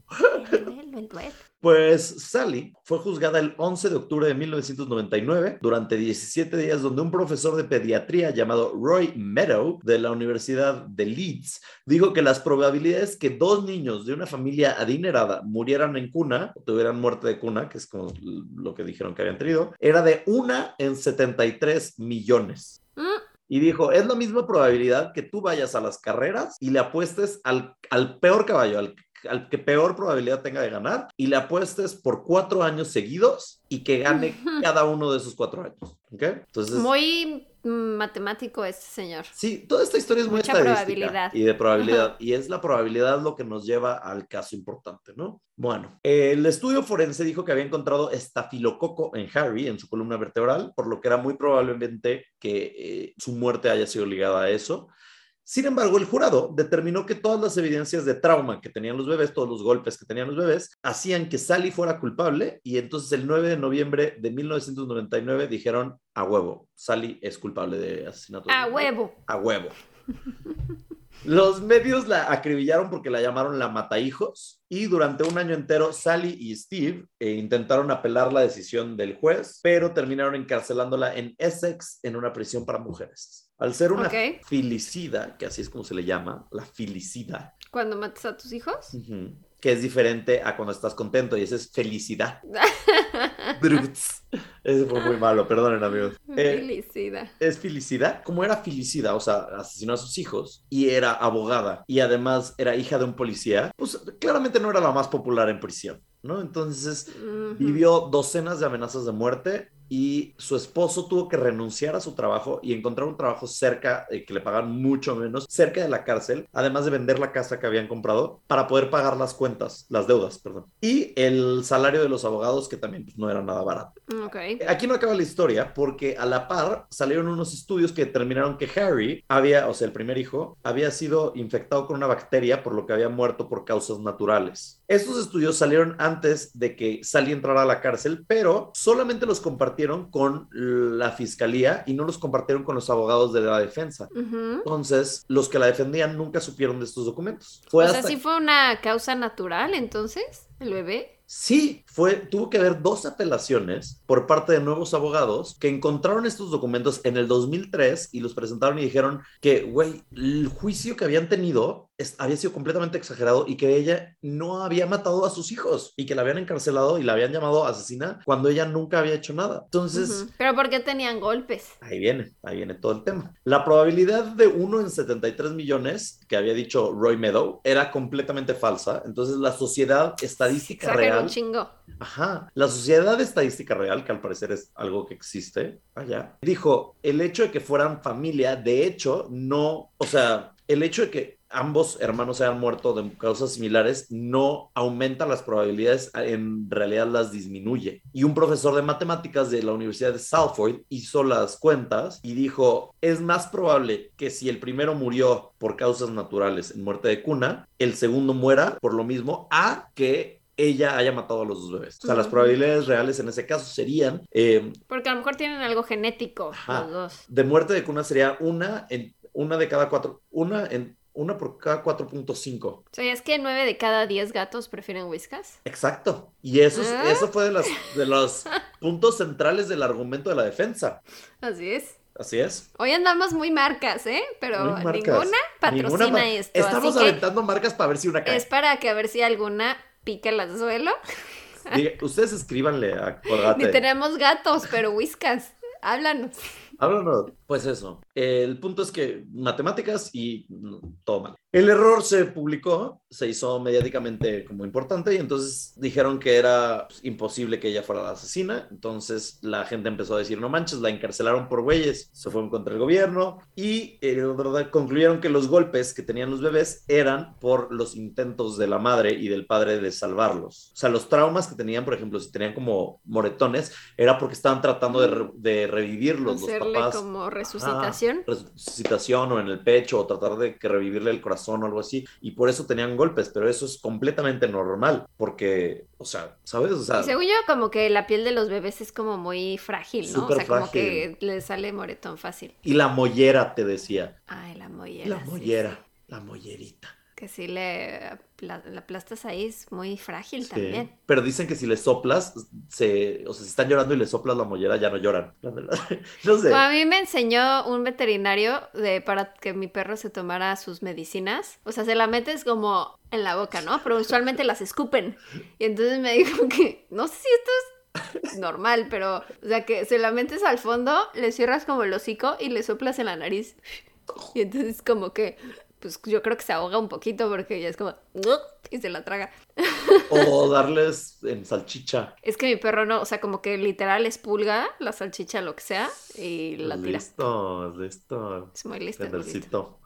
El duelo, el duelo. Pues Sally fue juzgada el 11 de octubre de 1999 durante 17 días donde un profesor de pediatría llamado Roy Meadow de la Universidad de Leeds dijo que las probabilidades que dos niños de una familia adinerada murieran en cuna o tuvieran muerte de cuna, que es como lo que dijeron que habían tenido, era de una en 73 millones. Mm, Y dijo, es la misma probabilidad que tú vayas a las carreras y le apuestes al, al peor caballo, al, al que peor probabilidad tenga de ganar, y le apuestes por cuatro años seguidos y que gane cada uno de esos cuatro años. ¿Ok? Entonces, Muy mm, matemático este señor. sí, toda esta historia es muy estadística probabilidad. y de probabilidad, y es la probabilidad lo que nos lleva al caso importante, ¿no? Bueno, el estudio forense dijo que había encontrado estafilococo en Harry, en su columna vertebral, por lo que era muy probablemente que eh, su muerte haya sido ligada a eso. Sin embargo, el jurado determinó que todas las evidencias de trauma que tenían los bebés, todos los golpes que tenían los bebés, hacían que Sally fuera culpable y entonces el 9 de noviembre de 1999 dijeron a huevo, Sally es culpable de asesinato. A huevo. A huevo. Los medios la acribillaron porque la llamaron la matahijos y durante un año entero Sally y Steve eh, intentaron apelar la decisión del juez, pero terminaron encarcelándola en Essex en una prisión para mujeres. Al ser una Ok. filicida, que así es como se le llama, la filicida, Cuando matas a tus hijos. que es diferente a cuando estás contento y esa es felicidad. Bruts. Ese fue muy malo, perdonen amigos. Eh, Felicidad. es Felicidad, como era Felicidad, o sea, asesinó a sus hijos y era abogada y además era hija de un policía, pues claramente no era la más popular en prisión, ¿no? Entonces vivió docenas de amenazas de muerte y su esposo tuvo que renunciar a su trabajo y encontrar un trabajo cerca, eh, que le pagan mucho menos, cerca de la cárcel, además de vender la casa que habían comprado para poder pagar las cuentas, las deudas, perdón. Y el salario de los abogados, que también pues, no era nada barato. Ok. Aquí no acaba la historia porque a la par salieron unos estudios que determinaron que Harry había, o sea, el primer hijo, había sido infectado con una bacteria por lo que había muerto por causas naturales. Estos estudios salieron antes de que Sally entrara a la cárcel, pero solamente los compartieron con la fiscalía y no los compartieron con los abogados de la defensa. Entonces, los que la defendían nunca supieron de estos documentos. Fue o sea, sí fue una causa natural, entonces, el bebé. Sí, fue, tuvo que haber dos apelaciones por parte de nuevos abogados que encontraron estos documentos en el 2003 y los presentaron y dijeron que, güey, el juicio que habían tenido es- había sido completamente exagerado y que ella no había matado a sus hijos y que la habían encarcelado y la habían llamado asesina cuando ella nunca había hecho nada. Entonces. Pero ¿por qué tenían golpes? ahí viene, ahí viene todo el tema. La probabilidad de 1 en 73 millones que había dicho Roy Meadow era completamente falsa. Entonces, la sociedad estadística Exageró real un chingo. Ajá, la Sociedad Estadística Real, que al parecer es algo que existe allá, dijo, el hecho de que fueran familia, de hecho, no, o sea, el hecho de que ambos hermanos hayan muerto de causas similares no aumenta las probabilidades, en realidad las disminuye. Y un profesor de matemáticas de la Universidad de Salford hizo las cuentas y dijo, es más probable que si el primero murió por causas naturales en muerte de cuna, el segundo muera por lo mismo a que ella haya matado a los dos bebés. O sea, las probabilidades reales en ese caso serían eh, Porque a lo mejor tienen algo genético Ajá. los dos. de muerte de cuna sería una en una de cada cuatro, una en una por cada 4.5. O sea, es que nueve de cada diez gatos prefieren whiskas. Exacto. Y eso, es- ¿Ah? eso fue de, las, de los puntos centrales del argumento de la defensa. Así es. Así es. Hoy andamos muy marcas, ¿eh? Pero marcas. ninguna patrocina Ninguna esto. Estamos así que aventando marcas para ver si una cae. es para que a ver si alguna pica el suelo. Diga- ustedes escríbanle a Ni tenemos gatos, pero whiskas. Háblanos. Háblanos. Pues eso. El punto es que matemáticas y mm, todo mal. El error se publicó, se hizo mediáticamente como importante y entonces dijeron que era pues, imposible que ella fuera la asesina. Entonces la gente empezó a decir, no manches, la encarcelaron por güeyes. Se fueron contra el gobierno y eh, ¿verdad? concluyeron que los golpes que tenían los bebés eran por los intentos de la madre y del padre de salvarlos. O sea, los traumas que tenían, por ejemplo, si tenían como moretones, era porque estaban tratando de, re- de revivirlos los papás como resucitación. resucitación o en el pecho o tratar de que revivirle el corazón o algo así y por eso tenían golpes, pero eso es completamente normal porque, o sea, ¿sabes? O sea, Y según yo, como que la piel de los bebés es como muy frágil, ¿no? O sea, como que le sale moretón fácil. y la mollera te decía, Ay, la mollera. la sí, mollera, sí. la mollerita. Que si le la aplastas ahí es muy frágil Sí. también. Pero dicen que si le soplas, se, o sea, si están llorando y le soplas la mollera, ya no lloran. La verdad. no sé. Bueno, a mí me enseñó un veterinario de para que mi perro se tomara sus medicinas. O sea, se la metes como en la boca, ¿no? Pero usualmente las escupen. Y entonces me dijo que no sé si esto es normal, pero o sea que se la metes al fondo, le cierras como el hocico y le soplas en la nariz. Y entonces como que pues yo creo que se ahoga un poquito porque ya es como y se la traga. O darles en salchicha. Es que mi perro no, o sea, como que literal expulga la salchicha, lo que sea, y la tira. Listo, listo. Es muy listo. es listo.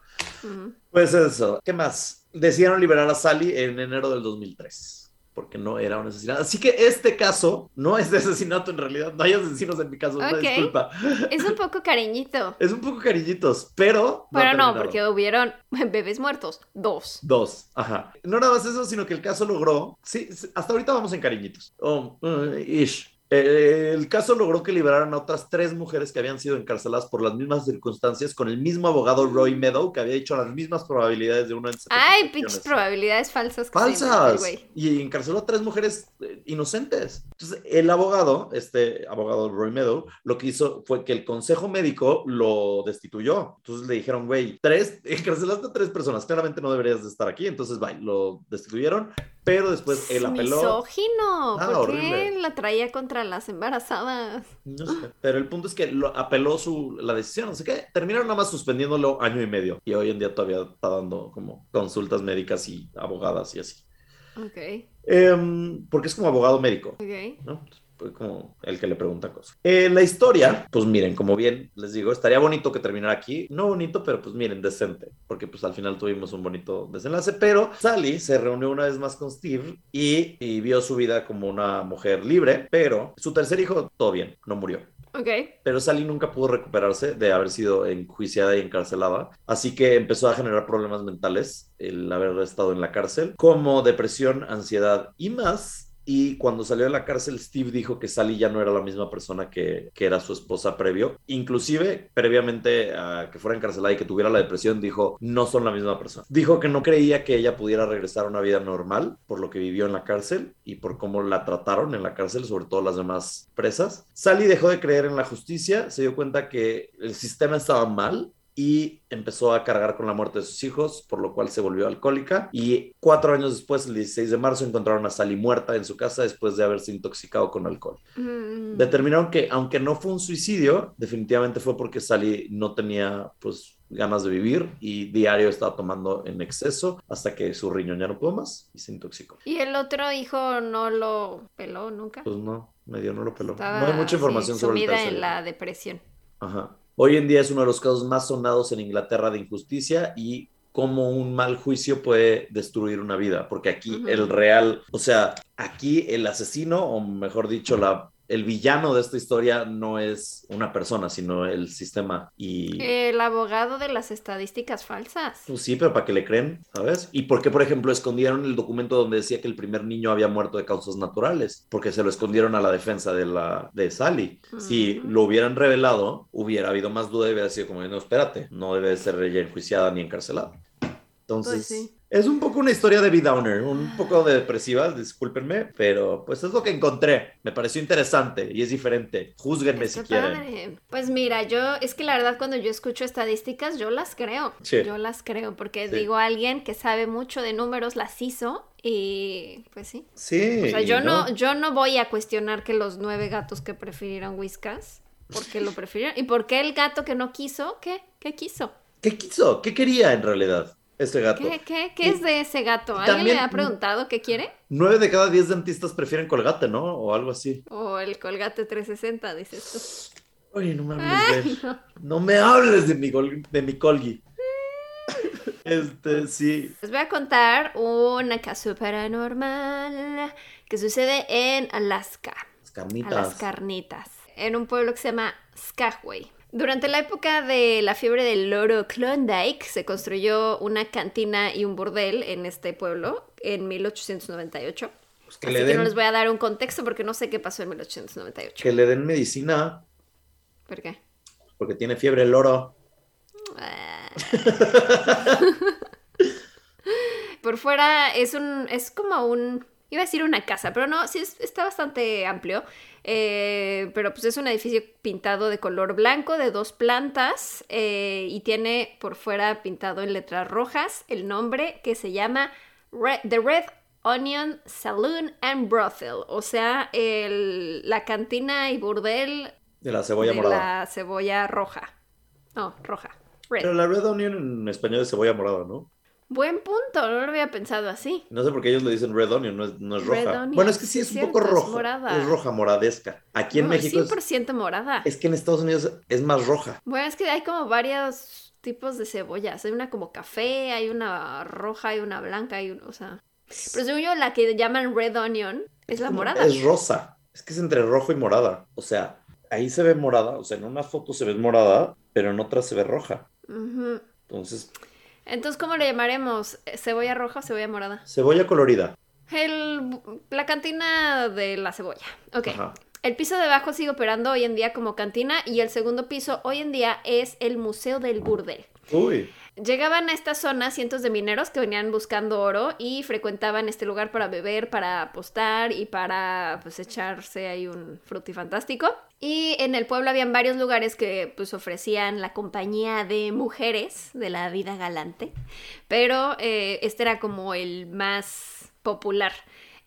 Pues eso, ¿qué más? Decidieron liberar a Sally en enero del 2003, porque no era un asesinato. Así que este caso no es de asesinato en realidad, no hay asesinos en mi caso, disculpa. Es un poco cariñito. Es un poco cariñitos, pero... Pero no, porque hubieron bebés muertos. Dos. Dos, ajá. No nada más eso, sino que el caso logró, sí, sí, hasta ahorita vamos en cariñitos. Oh, uh, ish. Eh, el caso logró que liberaran a otras tres mujeres que habían sido encarceladas por las mismas circunstancias con el mismo abogado Roy Meadow que había dicho las mismas probabilidades de una en 70 Ay, pinches probabilidades falsas. falsas y encarceló a tres mujeres eh, inocentes. Entonces, el abogado, este abogado Roy Meadow, lo que hizo fue que el consejo médico lo destituyó. Entonces le dijeron, güey, tres, encarcelaste a tres personas, claramente no deberías de estar aquí. Entonces, bye, lo destituyeron, pero después él apeló. Misógino. Ah, ¿Por qué horrible. la traía contra las embarazadas? No sé, pero el punto es que lo apeló su, la decisión, así que terminaron nada más suspendiéndolo año y medio. Y hoy en día todavía está dando como consultas médicas y abogadas y así. Ok, Em, porque es como abogado médico. ok. ¿no? Fue como el que le pregunta cosas. Eh, la historia, pues miren, como bien les digo, estaría bonito que terminara aquí. No bonito, pero pues miren, decente, porque pues al final tuvimos un bonito desenlace, pero Sally se reunió una vez más con Steve y, y vio su vida como una mujer libre, pero su tercer hijo, todo bien, no murió. Ok. Pero Sally nunca pudo recuperarse de haber sido enjuiciada y encarcelada, así que empezó a generar problemas mentales el haber estado en la cárcel, como depresión, ansiedad y más. Y cuando salió de la cárcel, Steve dijo que Sally ya no era la misma persona que, era su esposa previo. Inclusive, previamente a que fuera encarcelada y que tuviera la depresión, dijo, no son la misma persona. Dijo que no creía que ella pudiera regresar a una vida normal por lo que vivió en la cárcel y por cómo la trataron en la cárcel, sobre todo las demás presas. Sally dejó de creer en la justicia, se dio cuenta que el sistema estaba mal y empezó a cargar con la muerte de sus hijos, por lo cual se volvió alcohólica. Y cuatro años después, el 16 de marzo, encontraron a Sally muerta en su casa después de haberse intoxicado con alcohol. Mm. Determinaron que, aunque no fue un suicidio, definitivamente fue porque Sally no tenía, pues, ganas de vivir y diario estaba tomando en exceso hasta que su riñón ya no pudo más y se intoxicó. Y el otro hijo no lo peló nunca. Pues no, medio no lo peló. Estaba no hay mucha información sobre el en la depresión. Ajá. Hoy en día es uno de los casos más sonados en Inglaterra de injusticia y cómo un mal juicio puede destruir una vida, porque aquí el real, o sea, aquí el asesino, o mejor dicho, la, el villano de esta historia no es una persona, sino el sistema. Y El abogado de las estadísticas falsas. pues sí, pero para que le creen, ¿sabes? ¿Y por qué, por ejemplo, escondieron el documento donde decía que el primer niño había muerto de causas naturales? Porque se lo escondieron a la defensa de, la, de Sally. Si lo hubieran revelado, hubiera habido más duda y hubiera sido como, no, espérate, no debe de ser ella enjuiciada ni encarcelada. Entonces, Pues sí. Es un poco una historia de B-Downer, un poco de depresiva, discúlpenme, pero pues es lo que encontré. Me pareció interesante y es diferente. Júzguenme si quieren. padre. Pues mira, yo, es que la verdad cuando yo escucho estadísticas, yo las creo. Sí. Yo las creo, porque Sí. digo, alguien que sabe mucho de números las hizo y pues sí. Sí. O sea, yo no, yo no voy a cuestionar que los nueve gatos que prefirieron Whiskas, ¿por qué lo prefirieron? ¿Y por qué el gato que no quiso? ¿Qué? ¿Qué quiso? ¿Qué quiso? ¿Qué quería en realidad gato? ¿Qué, qué, qué Y- es de ese gato? ¿Alguien también- le ha preguntado qué quiere? Nueve de cada diez dentistas prefieren colgate, ¿no? O algo así. O el colgate 360, dices tú. Oye, no me hables Ay, de no. No me hables de mi, de mi colgi. Este, sí. Les voy a contar una caso paranormal que sucede en Alaska. Las a carnitas. las carnitas, en un pueblo que se llama Skagway. Durante la época de la fiebre del loro Klondike, se construyó una cantina y un bordel en este pueblo en 1898. Pues que, Así le que den, no les voy a dar un contexto porque no sé qué pasó en 1898. que le den medicina ¿Por qué? porque tiene fiebre el loro. Ah. Por fuera es un es como un iba a decir una casa, pero no, sí es- está bastante amplio. Eh, pero pues es un edificio pintado de color blanco de dos plantas eh, y tiene por fuera pintado en letras rojas el nombre que se llama Re- The Red Onion Saloon and Brothel, o sea, el- la cantina y burdel De la cebolla de morada. la cebolla roja. No, roja. Red. Pero la red onion en español es cebolla morada, ¿no? Buen punto, no lo había pensado así. No sé por qué ellos le dicen red onion, no es, no es roja. onion, bueno, es que sí sí es es un poco cierto, es roja. morada. Es roja, moradesca. Aquí en No, México es, 100% morada. es que en Estados Unidos es más roja. Bueno, es que hay como varios tipos de cebollas. Hay una como café, hay una roja, hay una blanca, hay un, o sea... Pero según yo, la que llaman red onion es la como- morada. Es rosa. Es que es entre rojo y morada. O sea, ahí se ve morada. O sea, en una foto se ve morada, pero en otra se ve roja. Entonces, Entonces, ¿cómo le llamaremos? ¿Cebolla roja o cebolla morada? cebolla colorida. El, la cantina de la cebolla. Ok. Ajá. El piso de abajo sigue operando hoy en día como cantina y el segundo piso hoy en día es el Museo del Burdel. Uy. Llegaban a esta zona cientos de mineros que venían buscando oro y frecuentaban este lugar para beber, para apostar y para pues echarse ahí un frutifantástico. Y en el pueblo habían varios lugares que pues ofrecían la compañía de mujeres de la vida galante, pero eh, este era como el más popular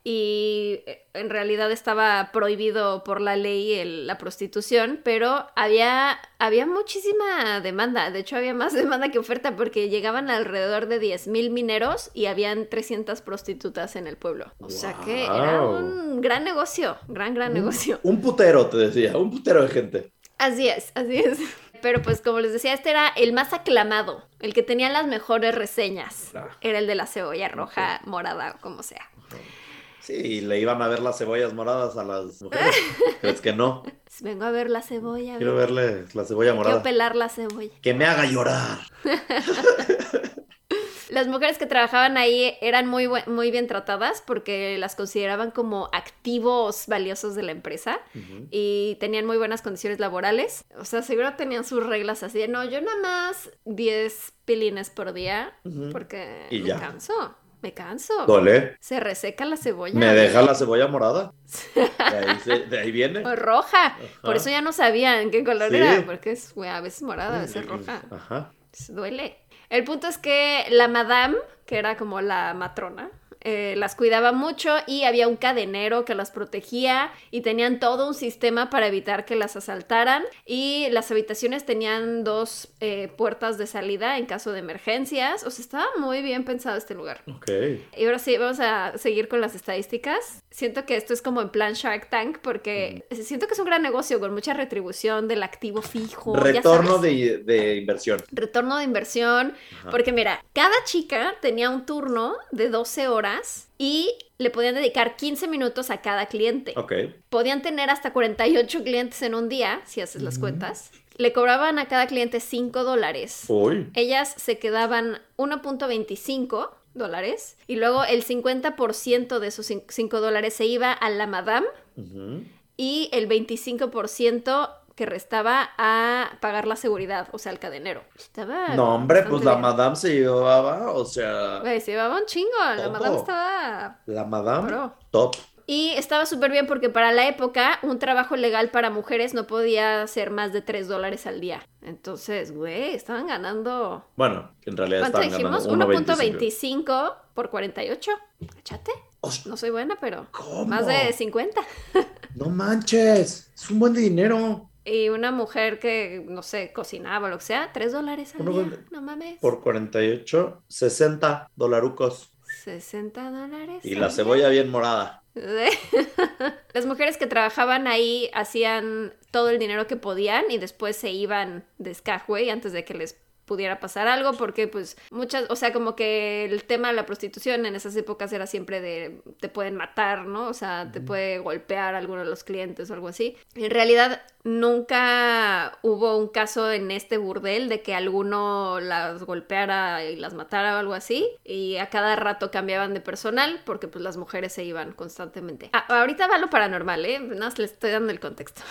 y eh, en realidad estaba prohibido por la ley el- la prostitución, pero había, había muchísima demanda, de hecho había más demanda que oferta porque llegaban alrededor de 10.000 mineros y habían 300 prostitutas en el pueblo. O sea que era un gran negocio, gran, gran negocio. Un putero, te decía. Un putero de gente. Así es, así es. Pero pues como les decía, este era el más aclamado, el que tenía las mejores reseñas. Ah. Era el de la cebolla roja, morada o como sea. Sí, y le iban a ver las cebollas moradas a las mujeres. ¿Crees que no? Vengo a ver la cebolla. Quiero verle la cebolla Quiero morada. pelar la cebolla. Que me haga llorar. Las mujeres que trabajaban ahí eran muy, muy bien tratadas porque las consideraban como activos valiosos de la empresa y tenían muy buenas condiciones laborales. O sea, seguro tenían sus reglas así de, no, yo nada más 10 pilines por día porque Y me ya. canso. Me canso. Dole. Se reseca la cebolla. ¿Me deja la cebolla morada? De ahí, se- de ahí viene. O roja. Por eso ya no sabían qué color Sí. era, porque es a veces morada, a veces roja. Ajá. Se duele. El punto es que la madame, que era como la matrona, eh, las cuidaba mucho y había un cadenero que las protegía y tenían todo un sistema para evitar que las asaltaran y las habitaciones tenían dos eh, puertas de salida en caso de emergencias. O sea, estaba muy bien pensado este lugar. Ok. Y ahora sí, vamos a seguir con las estadísticas. Siento que esto es como en plan Shark Tank porque siento que es un gran negocio con mucha retribución del activo fijo. Retorno de, de inversión. Retorno de inversión. Ajá. Porque mira, cada chica tenía un turno de 12 horas y le podían dedicar 15 minutos a cada cliente. Ok. Podían tener hasta 48 clientes en un día, si haces las cuentas. Le cobraban a cada cliente 5 dólares. Uy. Ellas se quedaban 1.25 dólares y luego el 50% de esos 5 dólares se iba a la madame y el 25% que restaba a pagar la seguridad, o sea, el cadenero. Estaba No, hombre, pues la madame se llevaba, o sea, Güey, se llevaba un chingo, la madame estaba... la madame Bro. top. Y estaba súper bien porque para la época un trabajo legal para mujeres no podía ser más de 3 dólares al día. Entonces, güey, estaban ganando... Bueno, en realidad ¿Cuánto estaban dijimos? ganando 1.25. 1.25 por 48. Échate. No soy buena, pero ¿Cómo? más de 50. No manches, es un buen de dinero. Y una mujer que, no sé, cocinaba o lo que sea, 3 dólares al Uno día. No mames. Por 48, 60 dolarucos. 60 dólares. Y la día. cebolla bien morada. Las mujeres que trabajaban ahí hacían todo el dinero que podían y después se iban de Skagway antes de que les pudiera pasar algo porque pues muchas, o sea, como que el tema de la prostitución en esas épocas era siempre de te pueden matar, ¿no? O sea, te puede golpear alguno de los clientes o algo así. En realidad nunca hubo un caso en este burdel de que alguno las golpeara y las matara o algo así y a cada rato cambiaban de personal porque pues las mujeres se iban constantemente. Ah, ahorita va lo paranormal, ¿eh? Nada más les estoy dando el contexto.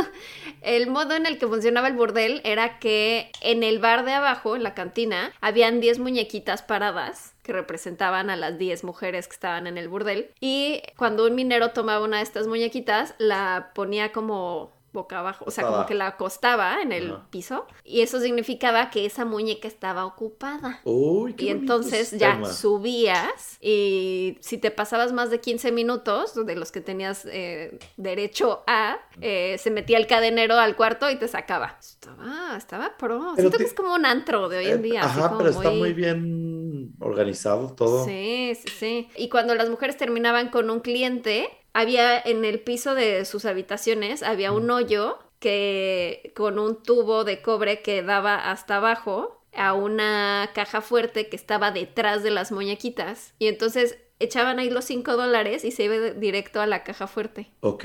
el modo en el que funcionaba el burdel era que en el bar de abajo, en la cantina, habían 10 muñequitas paradas que representaban a las 10 mujeres que estaban en el burdel. Y cuando un minero tomaba una de estas muñequitas, la ponía como boca abajo, o sea, como que la acostaba en el Ajá. piso. Y eso significaba que esa muñeca estaba ocupada. Uy, qué Y entonces ya subías y si te pasabas más de 15 minutos de los que tenías eh, derecho a, eh, se metía el cadenero al cuarto y te sacaba. Estaba, estaba pro. Pero Siento te- que es como un antro de hoy en Eh, día. Ajá, como pero está muy bien organizado todo. Sí, sí, sí. Y cuando las mujeres terminaban con un cliente, había en el piso de sus habitaciones, había un hoyo que con un tubo de cobre que daba hasta abajo a una caja fuerte que estaba detrás de las muñequitas. Y entonces echaban ahí los 5 dólares y se iba directo a la caja fuerte. Ok.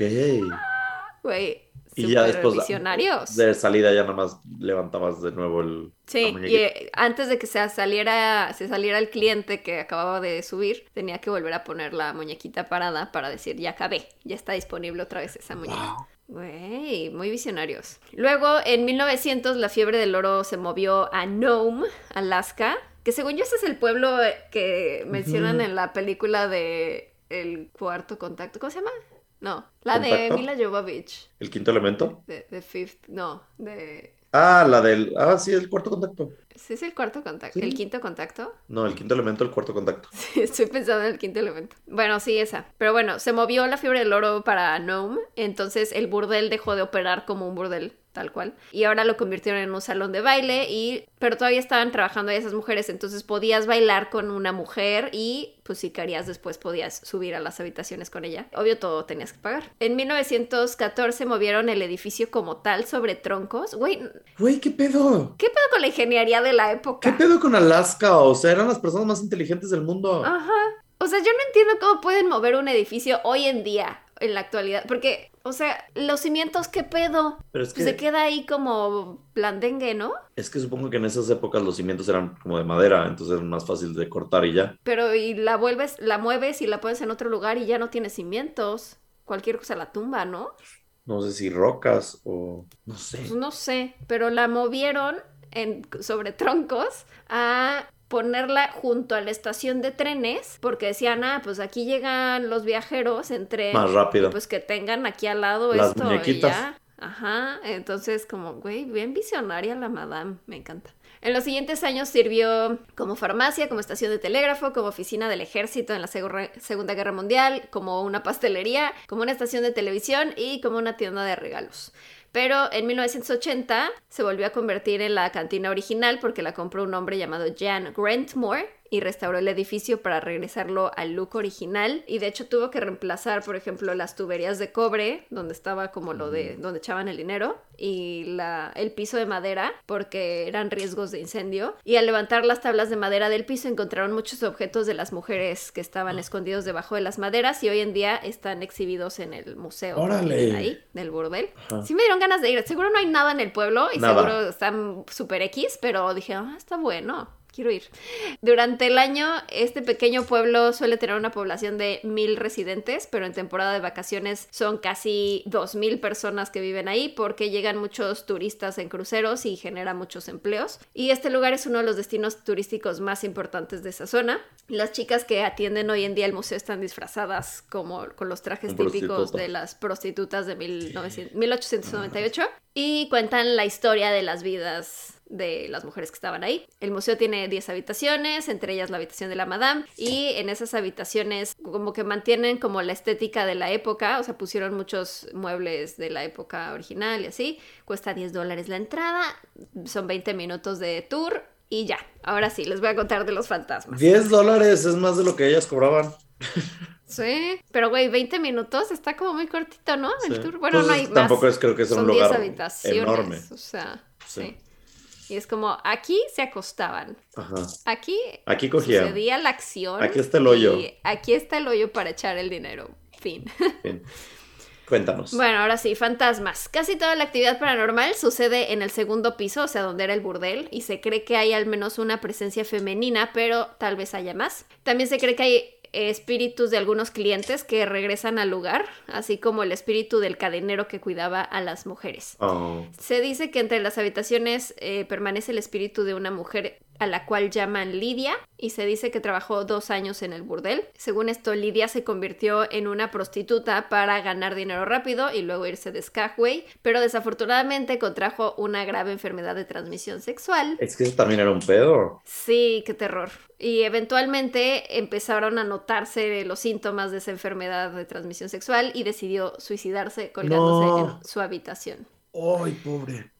Güey, Y ya después visionarios. de salida ya nada más levantabas de nuevo el Sí, y eh, antes de que se saliera, se saliera el cliente que acababa de subir, tenía que volver a poner la muñequita parada para decir, ya acabé, ya está disponible otra vez esa muñeca. Güey, muy visionarios. Luego, en 1900, la fiebre del oro se movió a Nome, Alaska, que según yo ese es el pueblo que mencionan en la película de El Cuarto Contacto. ¿Cómo se llama? No, la de. Mila Jovovich. ¿El quinto elemento? De, de Fifth, no, de... Ah, la del. Ah, sí, el cuarto contacto. ¿Sí es el cuarto contacto? Sí. ¿El quinto contacto? No, el quinto elemento, el cuarto contacto. Sí, estoy pensando en el quinto elemento. Bueno, sí, esa. Pero bueno, se movió la fiebre del oro para Nome, entonces el burdel dejó de operar como un burdel, tal cual. Y ahora lo convirtieron en un salón de baile, y pero todavía estaban trabajando ahí esas mujeres, entonces podías bailar con una mujer y pues si querías después podías subir a las habitaciones con ella. Obvio todo tenías que pagar. En 1914 movieron el edificio como tal sobre troncos. Güey, Güey, ¿qué pedo? ¿qué pedo con la ingeniería de la época? ¿Qué pedo con Alaska? O sea, eran las personas más inteligentes del mundo. Ajá. O sea, yo no entiendo cómo pueden mover un edificio hoy en día, en la actualidad. Porque, o sea, los cimientos, ¿qué pedo? Pero es Pues se que, queda ahí como blandengue, ¿no? es que supongo que en esas épocas los cimientos eran como de madera, entonces era más fácil de cortar y ya. Pero y la vuelves, la mueves y la pones en otro lugar y ya no tiene cimientos. Cualquier cosa la tumba, ¿no? No sé si rocas o. No sé. Pues no sé, pero la movieron en, sobre troncos a ponerla junto a la estación de trenes, porque decían, ah, pues aquí llegan los viajeros en tren. Más rápido. pues que tengan aquí al lado Las esto muñequitas. y ya. Ajá, entonces como, güey, bien visionaria la madame, me encanta. En los siguientes años sirvió como farmacia, como estación de telégrafo, como oficina del ejército en la Segunda Guerra Mundial, como una pastelería, como una estación de televisión y como una tienda de regalos. Pero en 1980 se volvió a convertir en la cantina original porque la compró un hombre llamado Jan Grantmore y restauró el edificio para regresarlo al look original y de hecho tuvo que reemplazar, por ejemplo, las tuberías de cobre donde estaba como lo de donde echaban el dinero y la, el piso de madera porque eran riesgos de incendio y al levantar las tablas de madera del piso encontraron muchos objetos de las mujeres que estaban escondidos debajo de las maderas y hoy en día están exhibidos en el museo Órale. ahí del burdel. Ajá. Sí me dieron ganas de ir. Seguro no hay nada en el pueblo y Nada. seguro están super X, pero dije, ah, está bueno. Quiero ir. Durante el año, este pequeño pueblo suele tener una población de mil residentes, pero en temporada de vacaciones son casi dos mil personas que viven ahí porque llegan muchos turistas en cruceros y genera muchos empleos. Y este lugar es uno de los destinos turísticos más importantes de esa zona. Las chicas que atienden hoy en día el museo están disfrazadas como con los trajes típicos de las prostitutas de 1900 1898 y cuentan la historia de las vidas de las mujeres que estaban ahí. El museo tiene 10 habitaciones, entre ellas la habitación de la madame, y en esas habitaciones como que mantienen como la estética de la época, o sea, pusieron muchos muebles de la época original y así. Cuesta 10 dólares la entrada, son 20 minutos de tour y ya. Ahora sí, les voy a contar de los fantasmas. 10 dólares es más de lo que ellas cobraban. Sí, pero güey, 20 minutos está como muy cortito, ¿no? El Sí. tour. Bueno, Pues no hay más. tampoco es creo que sea un Son 10 lugar habitaciones. enorme. O sea, Sí. sí. Y es como, aquí se acostaban. Ajá. Aquí Aquí cogían. sucedía la acción. Aquí está el hoyo. Y aquí está el hoyo para echar el dinero. Fin. Bien. Cuéntanos. Bueno, ahora sí, fantasmas. Casi toda la actividad paranormal sucede en el segundo piso, o sea, donde era el burdel, y se cree que hay al menos una presencia femenina, pero tal vez haya más. También se cree que hay espíritus de algunos clientes que regresan al lugar, así como el espíritu del cadenero que cuidaba a las mujeres. Oh, Se dice que entre las habitaciones eh, permanece el espíritu de una mujer a la cual llaman Lidia y se dice que trabajó dos años en el burdel. Según esto, Lidia se convirtió en una prostituta para ganar dinero rápido y luego irse de Skagway, pero desafortunadamente contrajo una grave enfermedad de transmisión sexual. es que eso también era un pedo. Sí, qué terror. Y eventualmente empezaron a notarse los síntomas de esa enfermedad de transmisión sexual y decidió suicidarse colgándose No. en su habitación. Ay, pobre.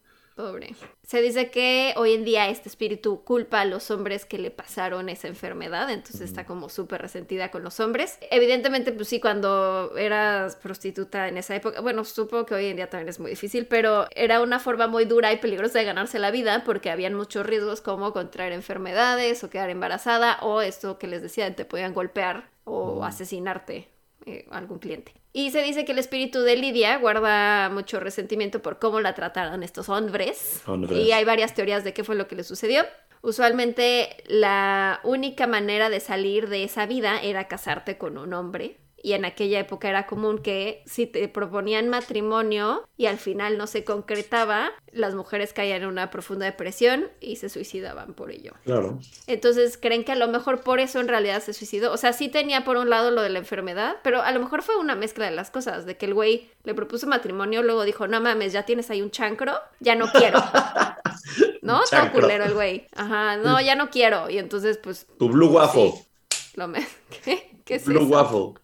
Pobre. Se dice que hoy en día este espíritu culpa a los hombres que le pasaron esa enfermedad, entonces está como súper resentida con los hombres. Evidentemente, pues sí, cuando eras prostituta en esa época, bueno, supongo que hoy en día también es muy difícil, pero era una forma muy dura y peligrosa de ganarse la vida porque habían muchos riesgos como contraer enfermedades o quedar embarazada o esto que les decía, te podían golpear o asesinarte eh, algún cliente. Y se dice que el espíritu de Lidia guarda mucho resentimiento por cómo la trataron estos hombres. Hombres. Y hay varias teorías de qué fue lo que le sucedió. Usualmente la única manera de salir de esa vida era casarte con un hombre. Y en aquella época era común que si te proponían matrimonio y al final no se concretaba, las mujeres caían en una profunda depresión y se suicidaban por ello. Claro. Entonces creen que a lo mejor por eso en realidad se suicidó. O sea, sí tenía por un lado lo de la enfermedad, pero a lo mejor fue una mezcla de las cosas, de que el güey le propuso matrimonio, luego dijo, no mames, ya tienes ahí un chancro, ya no quiero. ¿No? Chancro. culero el güey. Ajá, no, ya no quiero. Y entonces, pues, Tu Blue Waffle. lo me... ¿Qué? ¿Qué es Blue eso? Waffle.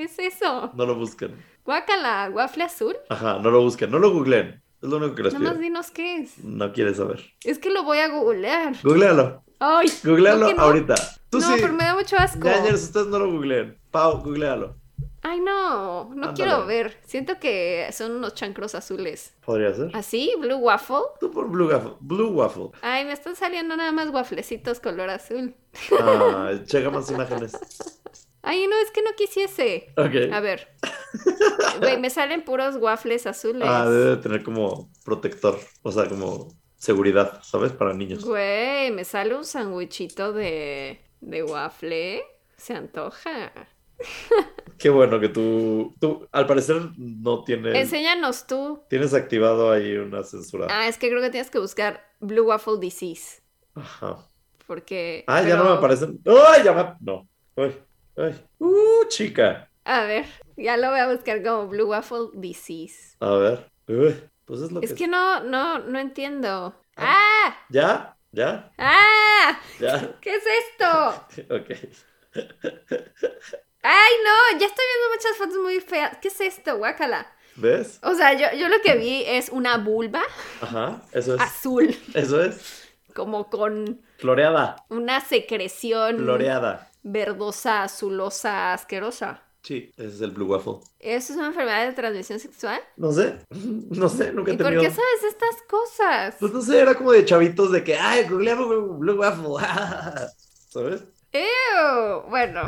¿Qué es eso? No lo busquen. Guácala, waffle azul. Ajá, no lo busquen. No lo googleen. Es lo único que les Nada más pido. dinos qué es. No quieres saber. Es que lo voy a googlear. Googlealo. Ay, Googlealo ¿no que no? ahorita. Tú no, sí. pero me da mucho asco. Ñañers, ustedes no lo googleen. Pau, googlealo. Ay, no, no Ándale. quiero ver. Siento que son unos chancros azules. Podría ser. ¿Así? ¿Blue waffle? Tú por Blue Waffle. Blue Waffle. Ay, me están saliendo nada más wafflecitos color azul. Ah, checa más imágenes. Ay, no, es que no quisiese. A ver. Güey, me salen puros waffles azules. Ah, debe de tener como protector. O sea, como seguridad, ¿sabes? Para niños. Güey, me sale un sandwichito de, de waffle. Se antoja. Qué bueno que tú, tú, al parecer no tienes, Enséñanos tú. tienes activado ahí una censura. Ah, es que creo que tienes que buscar Blue Waffle Disease. Ajá. porque... Ah, ya no me aparecen. ¡Ay, ya me... No. Ay. ¡Uh, chica! A ver, ya lo voy a buscar como Blue Waffle Disease. A ver. Pues es lo Es que... que no, no, no entiendo. ¡Ah! ¿Ya? ¿Ya? ¡Ah! ¿Ya? ¿Qué es esto? Ok. ¡Ay, no! Ya estoy viendo muchas fotos muy feas. ¿Qué es esto? Guácala. ¿Ves? O sea, yo, yo lo que vi es una vulva Ajá, eso es. azul, Eso es. como con Floreada. una secreción Floreada. Verdosa, azulosa, asquerosa. Sí, ese es el Blue Waffle. ¿Eso es una enfermedad de transmisión sexual? No sé. No sé, nunca he ¿Y por tenido. qué sabes estas cosas? Pues no sé, era como de chavitos de que, ay, googleamos Blue Waffle. ¿Sabes? Ew, Bueno,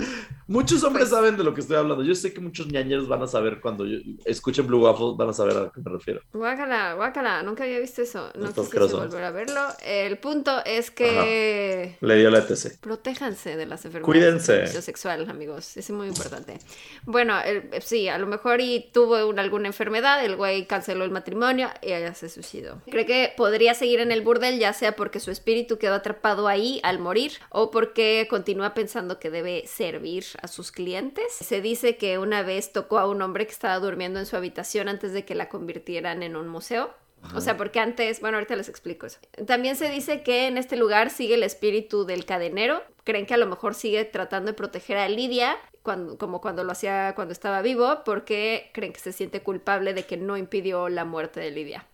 Muchos hombres Pues- saben de lo que estoy hablando. Yo sé que muchos ñañeros van a saber cuando yo- escuchen Blue Waffle, van a saber a qué me refiero. guácala, guácala, nunca había visto eso. No Está asqueroso. volver a verlo. El punto es que Le dio la ETC. protéjanse de las enfermedades Cuídense. sexual, amigos. Es muy importante. Bueno, el- eh, sí, a lo mejor y tuvo un- alguna enfermedad, el güey canceló el matrimonio y ella se suicidó. Cree que podría seguir en el burdel, ya sea porque su espíritu quedó atrapado ahí al morir o porque continúa pensando que debe servir a sus clientes. Se dice que una vez tocó a un hombre que estaba durmiendo en su habitación antes de que la convirtieran en un museo. O sea, porque antes, bueno, ahorita les explico eso. También se dice que en este lugar sigue el espíritu del cadenero. Creen que a lo mejor sigue tratando de proteger a Lidia, cuando, como cuando lo hacía cuando estaba vivo, porque creen que se siente culpable de que no impidió la muerte de Lidia.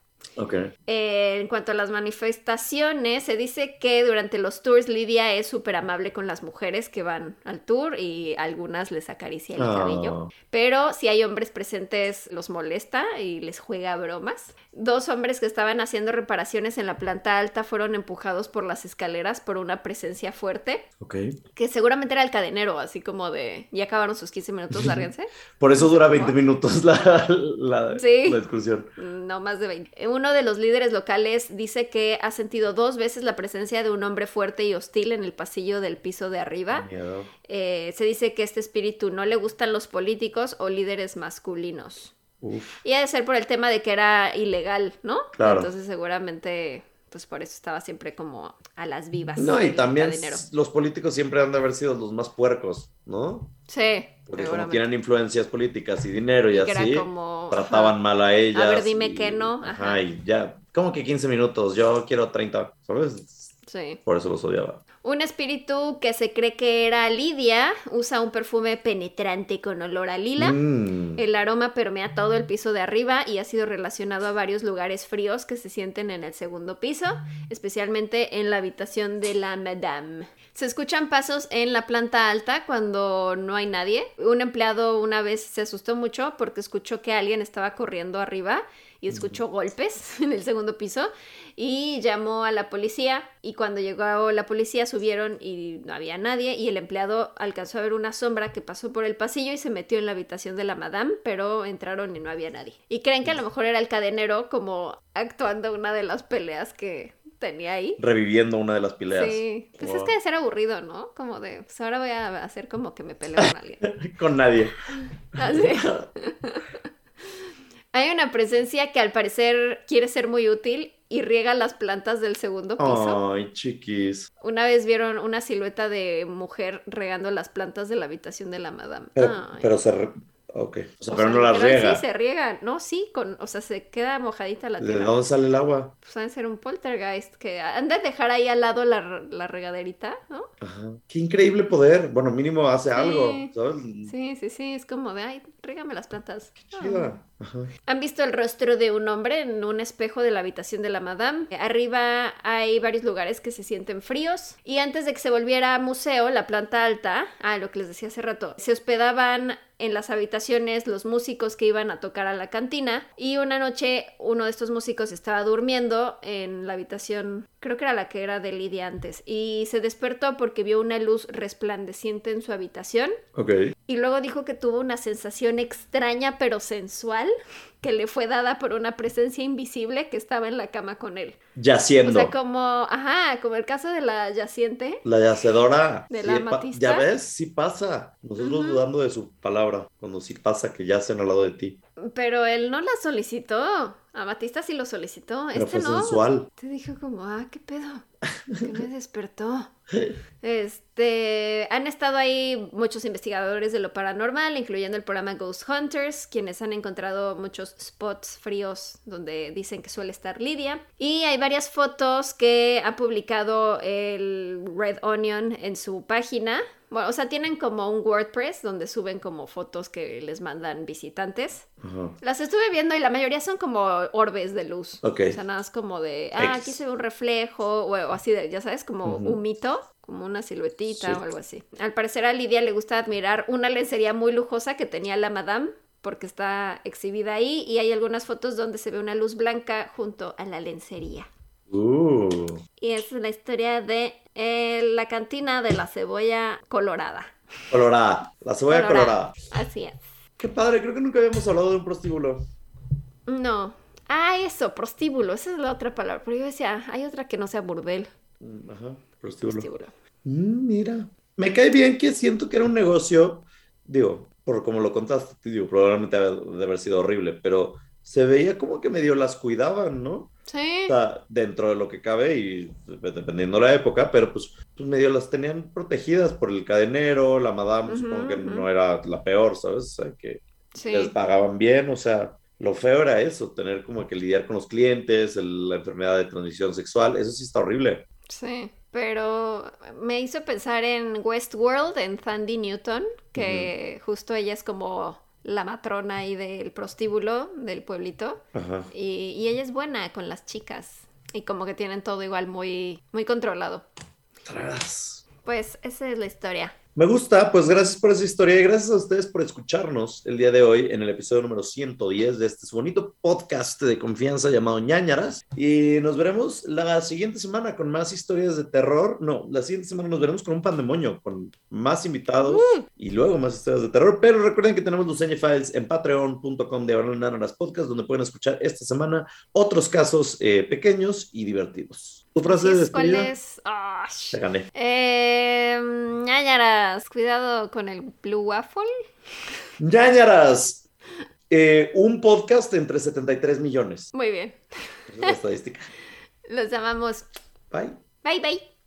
Eh, en cuanto a las manifestaciones, se dice que durante los tours Lidia es súper amable con las mujeres que van al tour y algunas les acaricia el cabello. Ah. Pero si hay hombres presentes, los molesta y les juega bromas. Dos hombres que estaban haciendo reparaciones en la planta alta fueron empujados por las escaleras por una presencia fuerte, Ok. que seguramente era el cadenero, así como de, ya acabaron sus 15 minutos, lárguense. Por eso dura 20 minutos la, la, Sí. la excursión. No más de 20. Uno de los líderes locales dice que ha sentido dos veces la presencia de un hombre fuerte y hostil en el pasillo del piso de arriba. Miedo. Eh, se dice que este espíritu no le gustan los políticos o líderes masculinos. Uf. Y ha de ser por el tema de que era ilegal, ¿no? Claro. Entonces seguramente, pues por eso estaba siempre como a las vivas. No, y también los políticos siempre han de haber sido los más puercos, ¿no? Sí, Porque como tienen influencias políticas y dinero y, así, como, trataban ajá. mal a ellas. A ver, dime y- que no, Ajá, ajá. y ya, como que 15 minutos, yo quiero 30, ¿sabes? Sí. Por eso los odiaba. Un espíritu que se cree que era Lidia usa un perfume penetrante con olor a lila. Mm. El aroma permea todo el piso de arriba y ha sido relacionado a varios lugares fríos que se sienten en el segundo piso, especialmente en la habitación de la Madame. Se escuchan pasos en la planta alta cuando no hay nadie. Un empleado una vez se asustó mucho porque escuchó que alguien estaba corriendo arriba y escuchó golpes en el segundo piso y llamó a la policía y cuando llegó la policía subieron y no había nadie y el empleado alcanzó a ver una sombra que pasó por el pasillo y se metió en la habitación de la madame, pero entraron y no había nadie. Y creen que a lo mejor era el cadenero como actuando una de las peleas que tenía ahí. Reviviendo una de las pileas. Sí, pues Wow. es que debe ser aburrido, ¿no? Como de, pues ahora voy a hacer como que me peleo con alguien. Con nadie. Así. Hay una presencia que al parecer quiere ser muy útil y riega las plantas del segundo piso. Ay, chiquis. Una vez vieron una silueta de mujer regando las plantas de la habitación de la madame. Pero, Ay. pero se... Ok. O sea, O pero sea, no las literal, riega. Sí, se riegan. No, sí, con, o sea, se queda mojadita la ¿De tierra. dónde sale el agua? Pues han de ser un poltergeist que han de dejar ahí al lado la, la regaderita, ¿no? Ajá. Qué increíble poder. Bueno, mínimo hace Sí. algo, ¿sabes? Sí, sí, sí, es como de, ay, rígame las plantas. Ah. Chida. Ajá. Han visto el rostro de un hombre en un espejo de la habitación de la madame. Arriba hay varios lugares que se sienten fríos. Y antes de que se volviera museo, la planta alta, ah, lo que les decía hace rato, se hospedaban en las habitaciones los músicos que iban a tocar a la cantina. Y una noche uno de estos músicos estaba durmiendo en la habitación, creo que era la que era de Lidia antes. Y se despertó porque vio una luz resplandeciente en su habitación. Ok. Y luego dijo que tuvo una sensación extraña pero sensual que le fue dada por una presencia invisible que estaba en la cama con él. O Yaciendo. sea, como, ajá, como el caso de la yaciente. La yacedora. ¿De sí la pa- amatista? Ya ves, sí pasa. Nosotros dudando de su palabra. Cuando sí pasa que yacen al lado de ti. Pero él no la solicitó. Amatista sí lo solicitó. Pero este fue no. sensual. Te dijo como, ah, qué pedo. ¿Qué me despertó? Este, han estado ahí muchos investigadores de lo paranormal, incluyendo el programa Ghost Hunters, quienes han encontrado muchos spots fríos donde dicen que suele estar Lidia. Y hay varias fotos que ha publicado el Red Onion en su página. Bueno, o sea, tienen como un WordPress donde suben como fotos que les mandan visitantes. Ajá. Las estuve viendo y la mayoría son como orbes de luz. Ok. O sea, nada más como de, ah, aquí se ve un reflejo, o, o así de, ya sabes, como un mito, como una siluetita Sí. o algo así. Al parecer a Lidia le gusta admirar una lencería muy lujosa que tenía la Madame, porque está exhibida ahí, y hay algunas fotos donde se ve una luz blanca junto a la lencería. Uh. Y es la historia de eh, la cantina de la cebolla colorada. Colorada. La cebolla colorada. Así es. Qué padre, creo que nunca habíamos hablado de un prostíbulo. No. Ah, eso, prostíbulo, esa es la otra palabra. Pero yo decía, hay otra que no sea burdel. Mm, Ajá, prostíbulo. Prostíbulo. Mm, mira. Me cae bien que siento que era un negocio, digo, por como lo contaste, digo, probablemente debe de haber sido horrible, pero se veía como que medio las cuidaban, ¿no? Sí. O sea, dentro de lo que cabe y dependiendo la época, pero pues, pues medio las tenían protegidas por el cadenero, la madame, Ujú, supongo que ujú. no era la peor, ¿sabes? O sea, que Sí. les pagaban bien, o sea, lo feo era eso, tener como que lidiar con los clientes, el- la enfermedad de transmisión sexual, eso sí está horrible. Sí, pero me hizo pensar en Westworld, en Sandy Newton, que justo ella es como la matrona ahí del prostíbulo del pueblito. Ajá. Y, y ella es buena con las chicas. Y como que tienen todo igual muy, muy controlado. Tras. Pues esa es la historia. Me gusta, pues gracias por esa historia y gracias a ustedes por escucharnos el día de hoy en el episodio número 110 de este bonito podcast de confianza llamado ñañaras. Y nos veremos la siguiente semana con más historias de terror. No, la siguiente semana nos veremos con un pandemonio, con más invitados y luego más historias de terror. Pero recuerden que tenemos los Files en patreon.com de ñañaras podcast, donde pueden escuchar esta semana otros casos eh, pequeños y divertidos. ¿Tu frase de ¿Cuál es? Ah, gané. Eh, ñañaras, cuidado con el Blue Waffle. ñañaras. Eh, un podcast entre 73 millones. Muy bien. Esa es la estadística. Los llamamos. Bye. Bye bye.